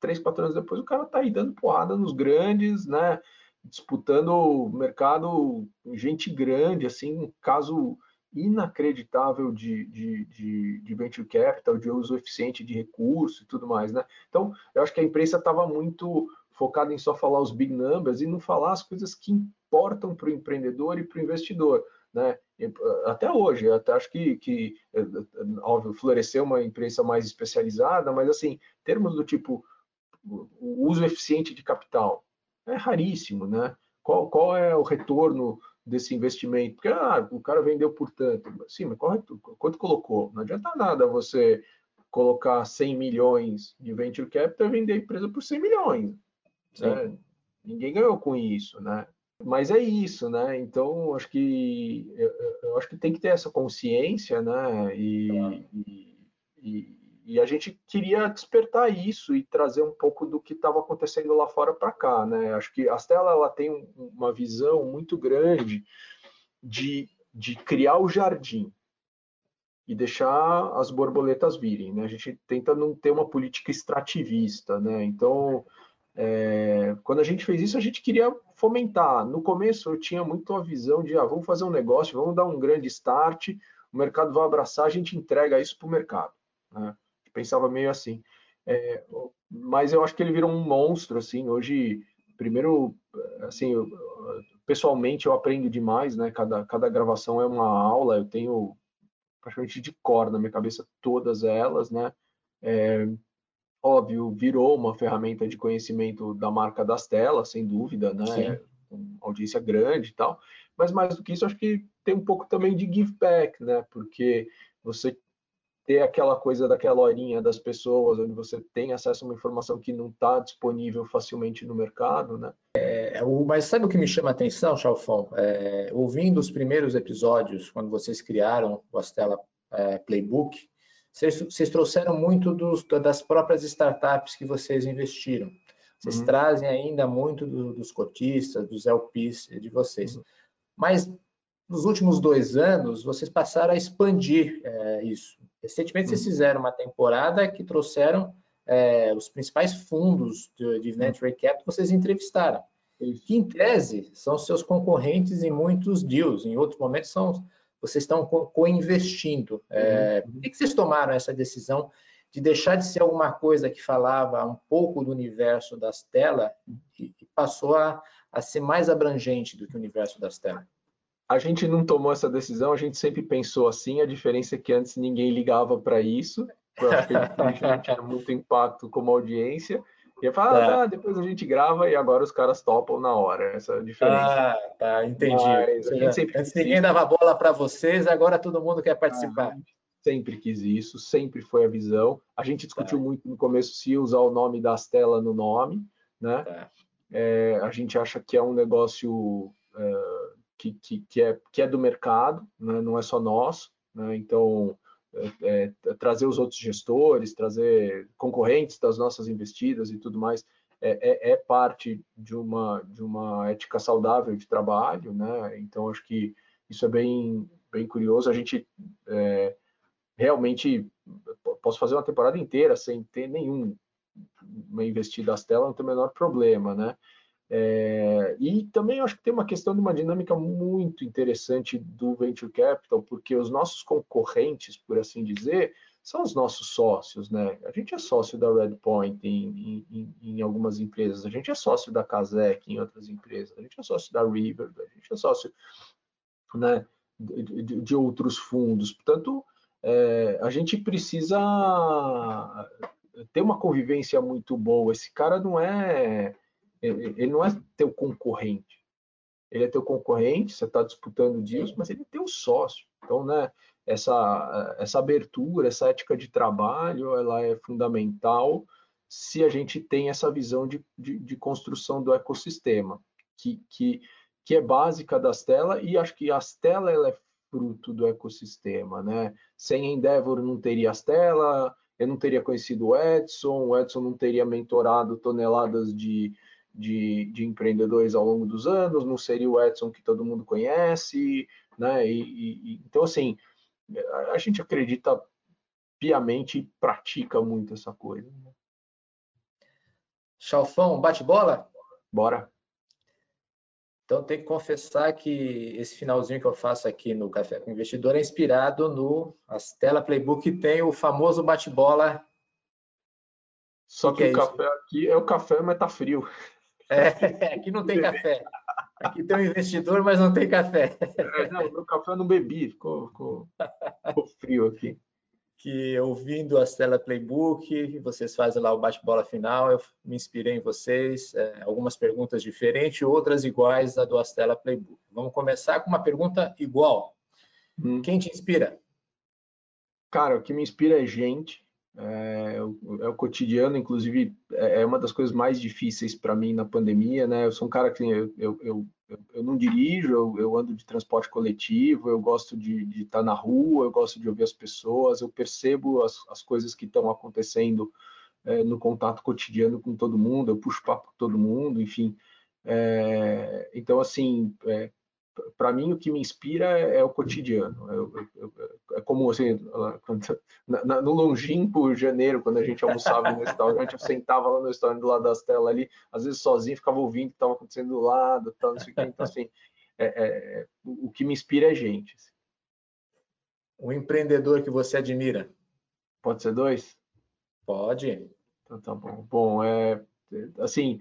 três, quatro anos depois, o cara tá aí dando porrada nos grandes, né? Disputando o mercado, gente grande, assim, um caso inacreditável de, de, de, de, venture capital, de uso eficiente de recurso e tudo mais, né? Então, eu acho que a imprensa estava muito focada em só falar os big numbers e não falar as coisas que importam para o empreendedor e para o investidor, né? Até hoje, até acho que, que, óbvio, floresceu uma imprensa mais especializada, mas assim, termos do tipo o uso eficiente de capital é raríssimo, né? Qual, qual é o retorno desse investimento. Porque ah, o cara vendeu por tanto. Sim, mas correto, quanto colocou? Não adianta nada você colocar 100 milhões de venture capital e vender a empresa por 100 milhões. Né? Ninguém ganhou com isso, né? Mas é isso, né? Então, acho que eu, eu acho que tem que ter essa consciência, né? E, claro. e, e, e, a gente queria despertar isso e trazer um pouco do que estava acontecendo lá fora para cá, né? Acho que a Stella ela tem uma visão muito grande de, de criar o jardim e deixar as borboletas virem, né? A gente tenta não ter uma política extrativista, né? Então é, quando a gente fez isso, a gente queria fomentar. No começo, eu tinha muito a visão de, ah, vamos fazer um negócio, vamos dar um grande start, o mercado vai abraçar, a gente entrega isso para o mercado. Né? Pensava meio assim. É, mas eu acho que ele virou um monstro, assim. Hoje, primeiro, assim, eu, pessoalmente eu aprendo demais, né? Cada, cada gravação é uma aula, eu tenho praticamente de cor na minha cabeça todas elas, né? É, óbvio, virou uma ferramenta de conhecimento da marca das telas, sem dúvida, né? Sim. Com audiência grande e tal. Mas mais do que isso, acho que tem um pouco também de give back, né? Porque você ter aquela coisa daquela horinha das pessoas, onde você tem acesso a uma informação que não está disponível facilmente no mercado, né? É, mas sabe o que me chama a atenção, Chalfon? É, ouvindo os primeiros episódios, quando vocês criaram o Astela é, Playbook, vocês, vocês trouxeram muito dos, das próprias startups que vocês investiram. Vocês uhum. trazem ainda muito do, dos cotistas, dos LPs de vocês. Uhum. Mas nos últimos dois anos, vocês passaram a expandir é, isso. Recentemente, vocês uhum. fizeram uma temporada que trouxeram é, os principais fundos de, de Venture Capital, vocês entrevistaram. Que, em tese, são seus concorrentes em muitos deals. Em outros momentos, são vocês estão co-investindo. É, uhum. Por que vocês tomaram essa decisão de deixar de ser alguma coisa que falava um pouco do universo das telas e, passou a, a ser mais abrangente do que o universo das telas? A gente não tomou essa decisão, a gente sempre pensou assim, a diferença é que antes ninguém ligava para isso, porque a gente tinha muito impacto como audiência, e eu falo, tá. ah, depois a gente grava e agora os caras topam na hora. Essa é a diferença. Ah, tá, entendi. Mas a gente sempre Antes ninguém dava bola para vocês, agora todo mundo quer participar. Ah, sempre quis isso, sempre foi a visão. A gente discutiu tá. muito no começo se usar o nome da Astela no nome, né? Tá. É, a gente acha que é um negócio é, que, que, que, é, que é do mercado, né? não é só nosso. Né? Então, é, é, trazer os outros gestores, trazer concorrentes das nossas investidas e tudo mais, é, é, é, parte de uma, de uma ética saudável de trabalho, né? Então, acho que isso é bem, bem curioso. A gente é, realmente posso fazer uma temporada inteira sem ter nenhum uma investida às telas, não tem o menor problema, né? É, e também acho que tem uma questão de uma dinâmica muito interessante do venture capital, porque os nossos concorrentes, por assim dizer, são os nossos sócios, né? A gente é sócio da Redpoint em, em, em algumas empresas, a gente é sócio da Kazek em outras empresas, a gente é sócio da River, a gente é sócio né, de, de, de outros fundos. Portanto, é, a gente precisa ter uma convivência muito boa. Esse cara não é ele não é teu concorrente. Ele é teu concorrente, você está disputando deals, mas ele é teu sócio. Então, né, essa, essa abertura, essa ética de trabalho, ela é fundamental se a gente tem essa visão de, de, de construção do ecossistema, que, que, que é básica das telas, e acho que as telas ela é fruto do ecossistema. Né? Sem Endeavor não teria as telas, eu não teria conhecido o Edson, o Edson não teria mentorado toneladas de, de, de empreendedores ao longo dos anos, não seria o Edson que todo mundo conhece, né? E, e, então, assim, a gente acredita piamente e pratica muito essa coisa. Né? Chalfão, bate bola? Bora. Então, tem que confessar que esse finalzinho que eu faço aqui no Café com Investidor é inspirado no Astela Playbook, que tem o famoso bate-bola. Só que, que é o café aqui é o café, mas tá frio. É, aqui não tem café. Aqui tem um investidor, mas não tem café. É, não, meu café eu não bebi, ficou, ficou, ficou frio aqui. que ouvindo a Stella Playbook, vocês fazem lá o bate-bola final, eu me inspirei em vocês, é, algumas perguntas diferentes, outras iguais à do Astela Playbook. Vamos começar com uma pergunta igual. Hum. Quem te inspira? Cara, o que me inspira é gente, é, é, o, é o, cotidiano, inclusive é, é uma das coisas mais difíceis para mim na pandemia, né? Eu sou um cara que eu, eu, eu, eu não dirijo, eu, eu, ando de transporte coletivo, eu gosto de, de estar tá na rua, eu gosto de ouvir as pessoas, eu percebo as, as coisas que estão acontecendo é, no contato cotidiano com todo mundo, eu puxo papo com todo mundo, enfim. É, então, assim, é, para mim o que me inspira é, é o cotidiano. Eu, eu, é como assim, na, no longínquo janeiro, quando a gente almoçava no restaurante, eu sentava lá no restaurante do lado das telas ali, às vezes sozinho, ficava ouvindo o que estava acontecendo do lado, tal, não sei o que. Então, assim, é, é, o que me inspira é gente. Assim. Um empreendedor que você admira? Pode ser dois? Pode. Então tá bom. Bom, é assim,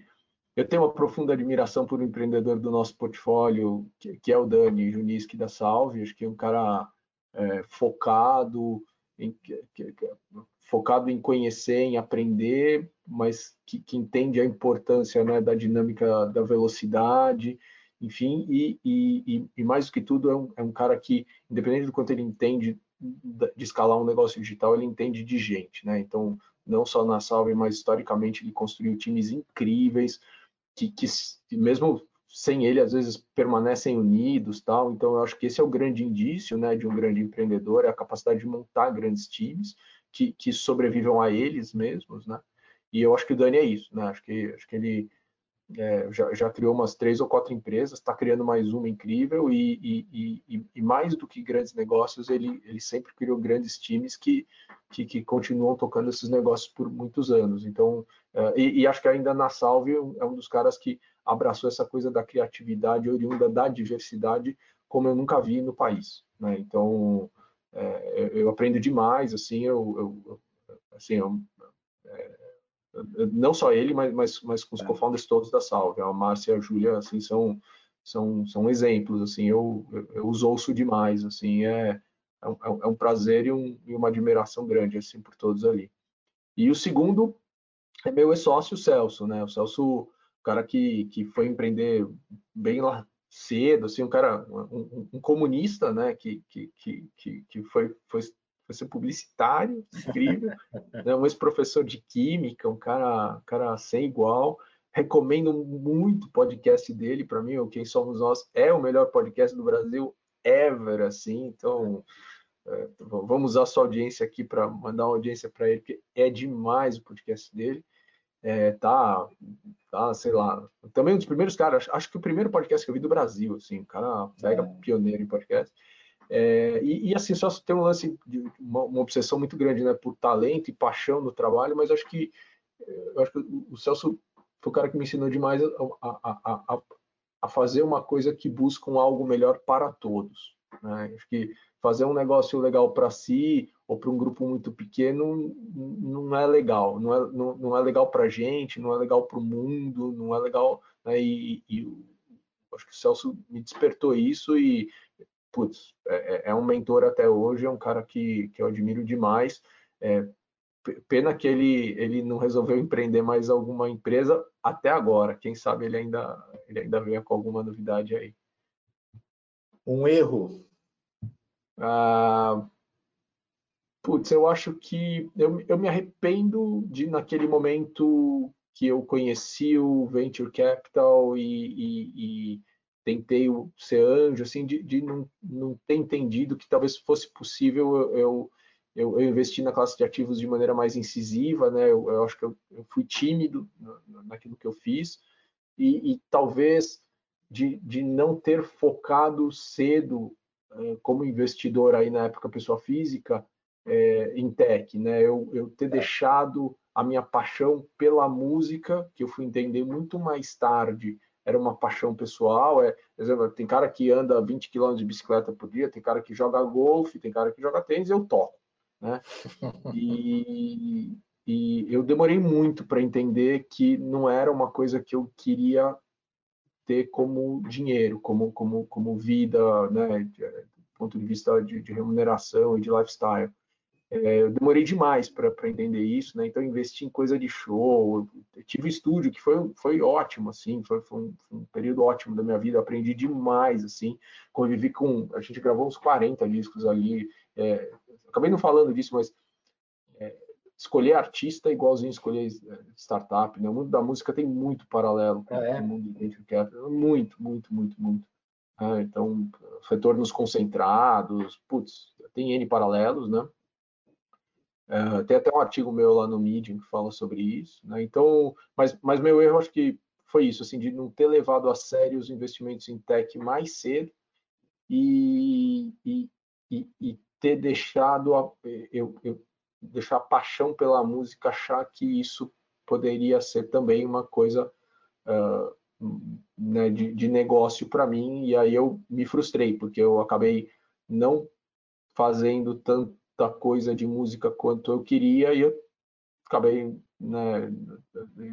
eu tenho uma profunda admiração por um empreendedor do nosso portfólio, que, que é o Dani Juniski da Salve, acho que é um cara é, focado, em, que, que, focado em conhecer, em aprender, mas que, entende a importância né, da dinâmica da velocidade, enfim, e, e, e, mais do que tudo, é um, é um cara que, independente do quanto ele entende de escalar um negócio digital, ele entende de gente, né? Então, não só na Salve, mas historicamente ele construiu times incríveis, que, que mesmo sem ele às vezes permanecem unidos tal. Então eu acho que esse é o grande indício né de um grande empreendedor é a capacidade de montar grandes times que, que sobrevivam a eles mesmos né. E eu acho que o Dani é isso né. Acho que acho que ele é, já, já, criou umas três ou quatro empresas, está criando mais uma incrível e, e, e, e, mais do que grandes negócios, ele, ele sempre criou grandes times que, que, que continuam tocando esses negócios por muitos anos. Então, é, e, acho que ainda na Salve é um dos caras que abraçou essa coisa da criatividade oriunda da diversidade como eu nunca vi no país. Né? Então, é, eu aprendo demais, assim, eu, eu assim, eu, é, não só ele, mas, mas, mas com os é. co-founders todos da Salve, a Márcia e a Júlia, assim, são, são, são exemplos, assim, eu, eu, os ouço demais, assim, é, é, um, é um prazer e, um, e, uma admiração grande, assim, por todos ali. E o segundo é meu sócio Celso, né, o Celso, o cara que, que foi empreender bem lá cedo, assim, um cara, um, um comunista, né, que, que, que, que foi, foi foi ser publicitário, incrível, né? um ex-professor de química, um cara, cara sem igual. Recomendo muito o podcast dele, para mim, o Quem Somos Nós é o melhor podcast do Brasil ever, assim, então é, vamos usar a sua audiência aqui para mandar uma audiência para ele, porque é demais o podcast dele. É, tá, tá, sei lá, também um dos primeiros caras, acho, que o primeiro podcast que eu vi do Brasil, assim, o cara pega é. pioneiro em podcast. É, e, e, assim, só tem um lance de uma, uma, obsessão muito grande né, por talento e paixão no trabalho, mas acho que, eu acho que o Celso foi o cara que me ensinou demais a, a, a, a fazer uma coisa que busca um algo melhor para todos. Né? Acho que fazer um negócio legal para si ou para um grupo muito pequeno não é legal, não é, não, não é legal para a gente, não é legal para o mundo, não é legal. Né? E, e, acho que o Celso me despertou isso e putz, é, é, é, um mentor até hoje, é um cara que, que eu admiro demais. É, pena que ele, ele não resolveu empreender mais alguma empresa até agora. Quem sabe ele ainda, ele ainda venha com alguma novidade aí. Um erro? Ah, putz, eu acho que eu, eu me arrependo de, naquele momento que eu conheci o Venture Capital e, e, e tentei ser anjo, assim, de, de não, não, ter entendido que talvez fosse possível eu, eu, eu, investir na classe de ativos de maneira mais incisiva, né? Eu, eu acho que eu, fui tímido naquilo que eu fiz e, e talvez de, de, não ter focado cedo eh, como investidor aí na época pessoa física eh, em tech, né? Eu, eu ter é. deixado a minha paixão pela música, que eu fui entender muito mais tarde, era uma paixão pessoal. É, exemplo, tem cara que anda 20 km de bicicleta por dia, tem cara que joga golfe, tem cara que joga tênis, eu toco. Né? E, e eu demorei muito para entender que não era uma coisa que eu queria ter como dinheiro, como, como, como vida, né, do ponto de vista de, de remuneração e de lifestyle. É, eu demorei demais para entender isso, né? Então investi em coisa de show, eu tive estúdio que foi, foi ótimo, assim, foi, foi, um, foi, um, período ótimo da minha vida, eu aprendi demais, assim, convivi com, a gente gravou uns 40 discos ali, é, acabei não falando disso, mas é, escolher artista é igualzinho escolher é, startup, né? O mundo da música tem muito paralelo com ah, é? o mundo dentro que é, muito, muito, muito, muito. É, então, retornos concentrados, putz, tem N paralelos, né? Tem até um artigo meu lá no Medium que fala sobre isso, né? Então, mas, mas meu erro acho que foi isso, assim, de não ter levado a sério os investimentos em tech mais cedo e, e, e, e ter deixado a, eu, eu deixar a paixão pela música achar que isso poderia ser também uma coisa uh, né, de, de negócio para mim e aí eu me frustrei porque eu acabei não fazendo tanto da coisa de música quanto eu queria e eu acabei né,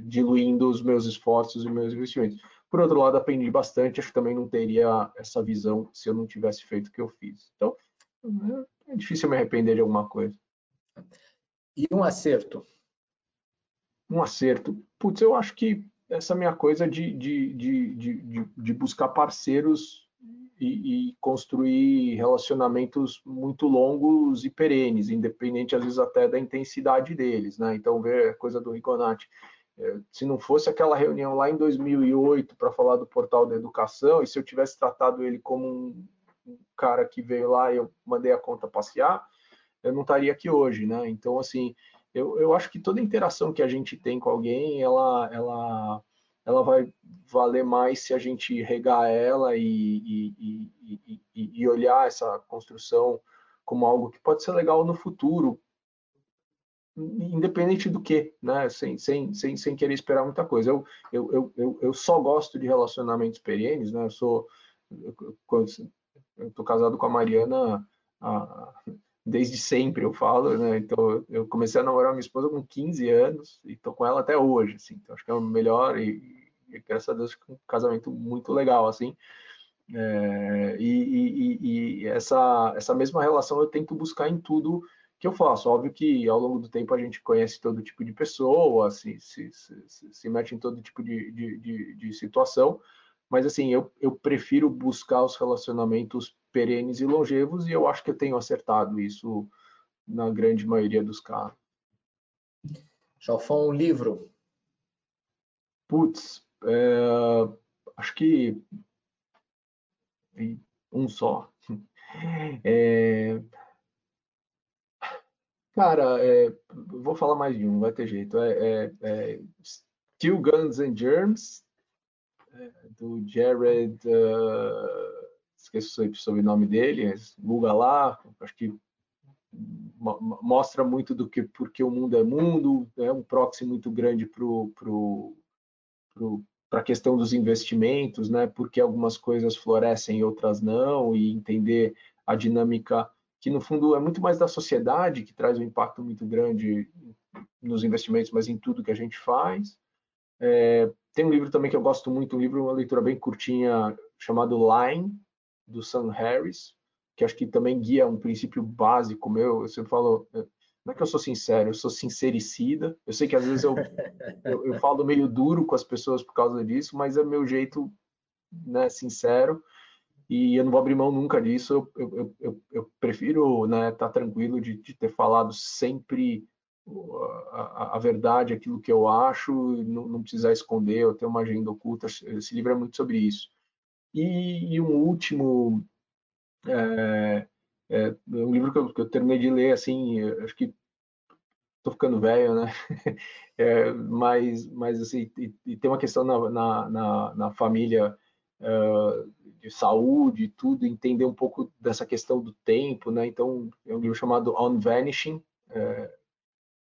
diluindo os meus esforços e meus investimentos. Por outro lado, aprendi bastante, acho que também não teria essa visão se eu não tivesse feito o que eu fiz. Então, é difícil me arrepender de alguma coisa. E um acerto? Um acerto. Putz, eu acho que essa minha coisa de, de, de, de, de buscar parceiros e, e, construir relacionamentos muito longos e perenes, independente às vezes até da intensidade deles, né? Então ver a coisa do Rigonati, é, se não fosse aquela reunião lá em 2008 para falar do portal da educação e se eu tivesse tratado ele como um cara que veio lá e eu mandei a conta passear, eu não estaria aqui hoje, né? Então assim, eu, eu acho que toda interação que a gente tem com alguém, ela, ela ela vai valer mais se a gente regar ela e, e, e, e, olhar essa construção como algo que pode ser legal no futuro, independente do que, né? Sem, sem, sem, sem querer esperar muita coisa. Eu, eu, eu, eu só gosto de relacionamentos perenes, né? Eu sou. Eu estou casado com a Mariana a, desde sempre, eu falo, né? Então, eu comecei a namorar minha esposa com 15 anos e estou com ela até hoje, assim. Então, acho que é o melhor e, e graças a Deus um casamento muito legal, assim. É, e, e, e, essa, essa mesma relação eu tento buscar em tudo que eu faço. Óbvio que ao longo do tempo a gente conhece todo tipo de pessoa, se, se, se, se mete em todo tipo de, de, de, de situação, mas assim, eu, eu prefiro buscar os relacionamentos perenes e longevos e eu acho que eu tenho acertado isso na grande maioria dos casos. Chalfão, um livro. Putz, é, acho que um só. É, cara, é, vou falar mais de um, vai ter jeito. É, é, é Still Guns and Germs, é, do Jared. Uh, esqueço o sobrenome dele, Google lá, acho que mostra muito do que porque o mundo é mundo, é um proxy muito grande para pro, pro, para a questão dos investimentos, né? Porque algumas coisas florescem e outras não, e entender a dinâmica que no fundo é muito mais da sociedade que traz um impacto muito grande nos investimentos, mas em tudo que a gente faz. É, tem um livro também que eu gosto muito, um livro, uma leitura bem curtinha, chamado Line, do Sam Harris, que acho que também guia um princípio básico meu. Eu sempre falo, não é que eu sou sincero, eu sou sincericida. Eu sei que às vezes eu, eu, eu, falo meio duro com as pessoas por causa disso, mas é meu jeito né, sincero e eu não vou abrir mão nunca disso. Eu, eu, eu, eu prefiro estar né, tá tranquilo de, de, ter falado sempre a, a, verdade, aquilo que eu acho, não, não precisar esconder ou ter uma agenda oculta. Esse livro é muito sobre isso. E, e um último. É, é, um livro que eu, que eu, terminei de ler, assim, acho que estou ficando velho, né? É, mas, mas assim, e, e, tem uma questão na, na, na, na família uh, de saúde e tudo, entender um pouco dessa questão do tempo, né? Então, é um livro chamado On Vanishing, é,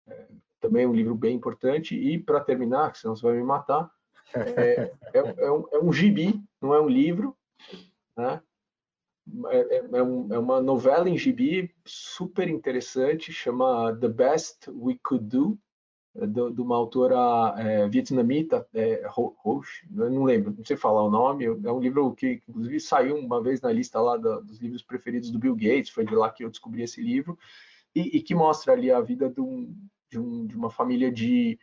é, também é um livro bem importante. E para terminar, senão você vai me matar, é, é, é, um, é um gibi, não é um livro, né? É, é, é, é, uma novela em gibi super interessante, chama The Best We Could Do, é, de, de uma autora é, vietnamita, é, não lembro, não sei falar o nome, é um livro que inclusive saiu uma vez na lista lá dos livros preferidos do Bill Gates, foi de lá que eu descobri esse livro, e, e que mostra ali a vida de, um, de, um, de uma família de,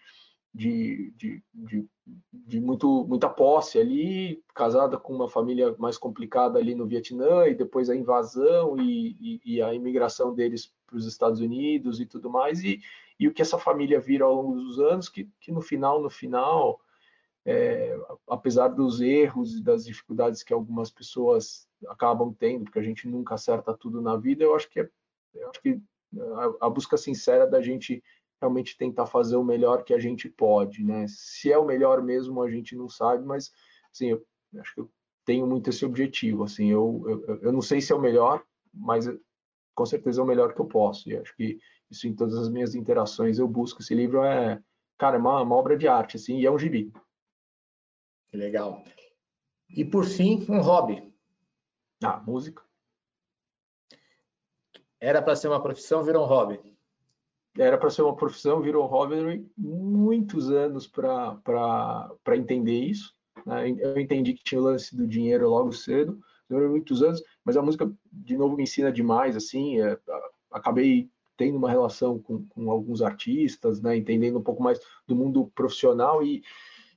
de, de, de, de, muito, muita posse ali, casada com uma família mais complicada ali no Vietnã, e depois a invasão e, e, e a imigração deles para os Estados Unidos e tudo mais, e, e o que essa família vira ao longo dos anos, que, que no final, no final, é, apesar dos erros e das dificuldades que algumas pessoas acabam tendo, porque a gente nunca acerta tudo na vida, eu acho que é, eu acho que a, a busca sincera da gente realmente tentar fazer o melhor que a gente pode, né? Se é o melhor mesmo, a gente não sabe, mas assim, eu acho que eu tenho muito esse objetivo, assim, eu, eu, eu não sei se é o melhor, mas com certeza é o melhor que eu posso, e acho que isso em todas as minhas interações eu busco, esse livro é, cara, é uma, uma obra de arte, assim, e é um gibi. Legal. E por fim, um hobby. Ah, música. Era para ser uma profissão, virou um hobby era para ser uma profissão, virou hobby, muitos anos para entender isso. Né? Eu entendi que tinha o lance do dinheiro logo cedo, demorou muitos anos, mas a música, de novo, me ensina demais, assim, é, acabei tendo uma relação com, com alguns artistas, né? entendendo um pouco mais do mundo profissional e,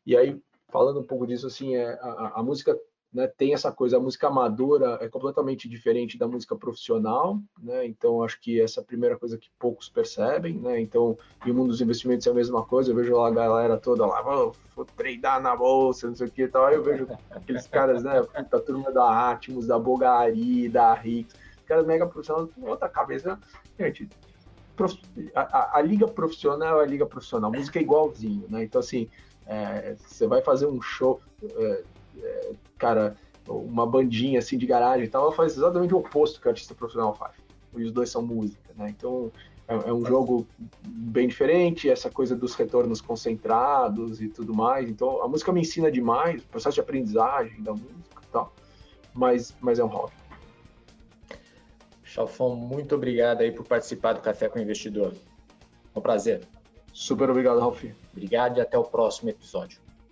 e aí, falando um pouco disso, assim, é, a, a música né, tem essa coisa, a música amadora é completamente diferente da música profissional, né, então acho que essa é a primeira coisa que poucos percebem, né, então, e o mundo dos investimentos é a mesma coisa, eu vejo lá a galera toda lá, vou, vou treinar na bolsa, não sei o que e tal, aí eu vejo aqueles caras, né, puta, turma da Atmos, da Bogari, da Rix, caras mega profissionais, com outra cabeça, gente, a, a, a, liga profissional é a liga profissional, a música é igualzinho, né, então assim, é, você vai fazer um show, é, cara, uma bandinha assim de garagem e tal, ela faz exatamente o oposto que o artista profissional faz. E os dois são música, né? Então é, é, um jogo bem diferente, essa coisa dos retornos concentrados e tudo mais. Então a música me ensina demais, o processo de aprendizagem da música e tal, mas, mas é um hobby. Chalfon, muito obrigado aí por participar do Café com o Investidor. É um prazer. Super obrigado, Ralf. Obrigado e até o próximo episódio.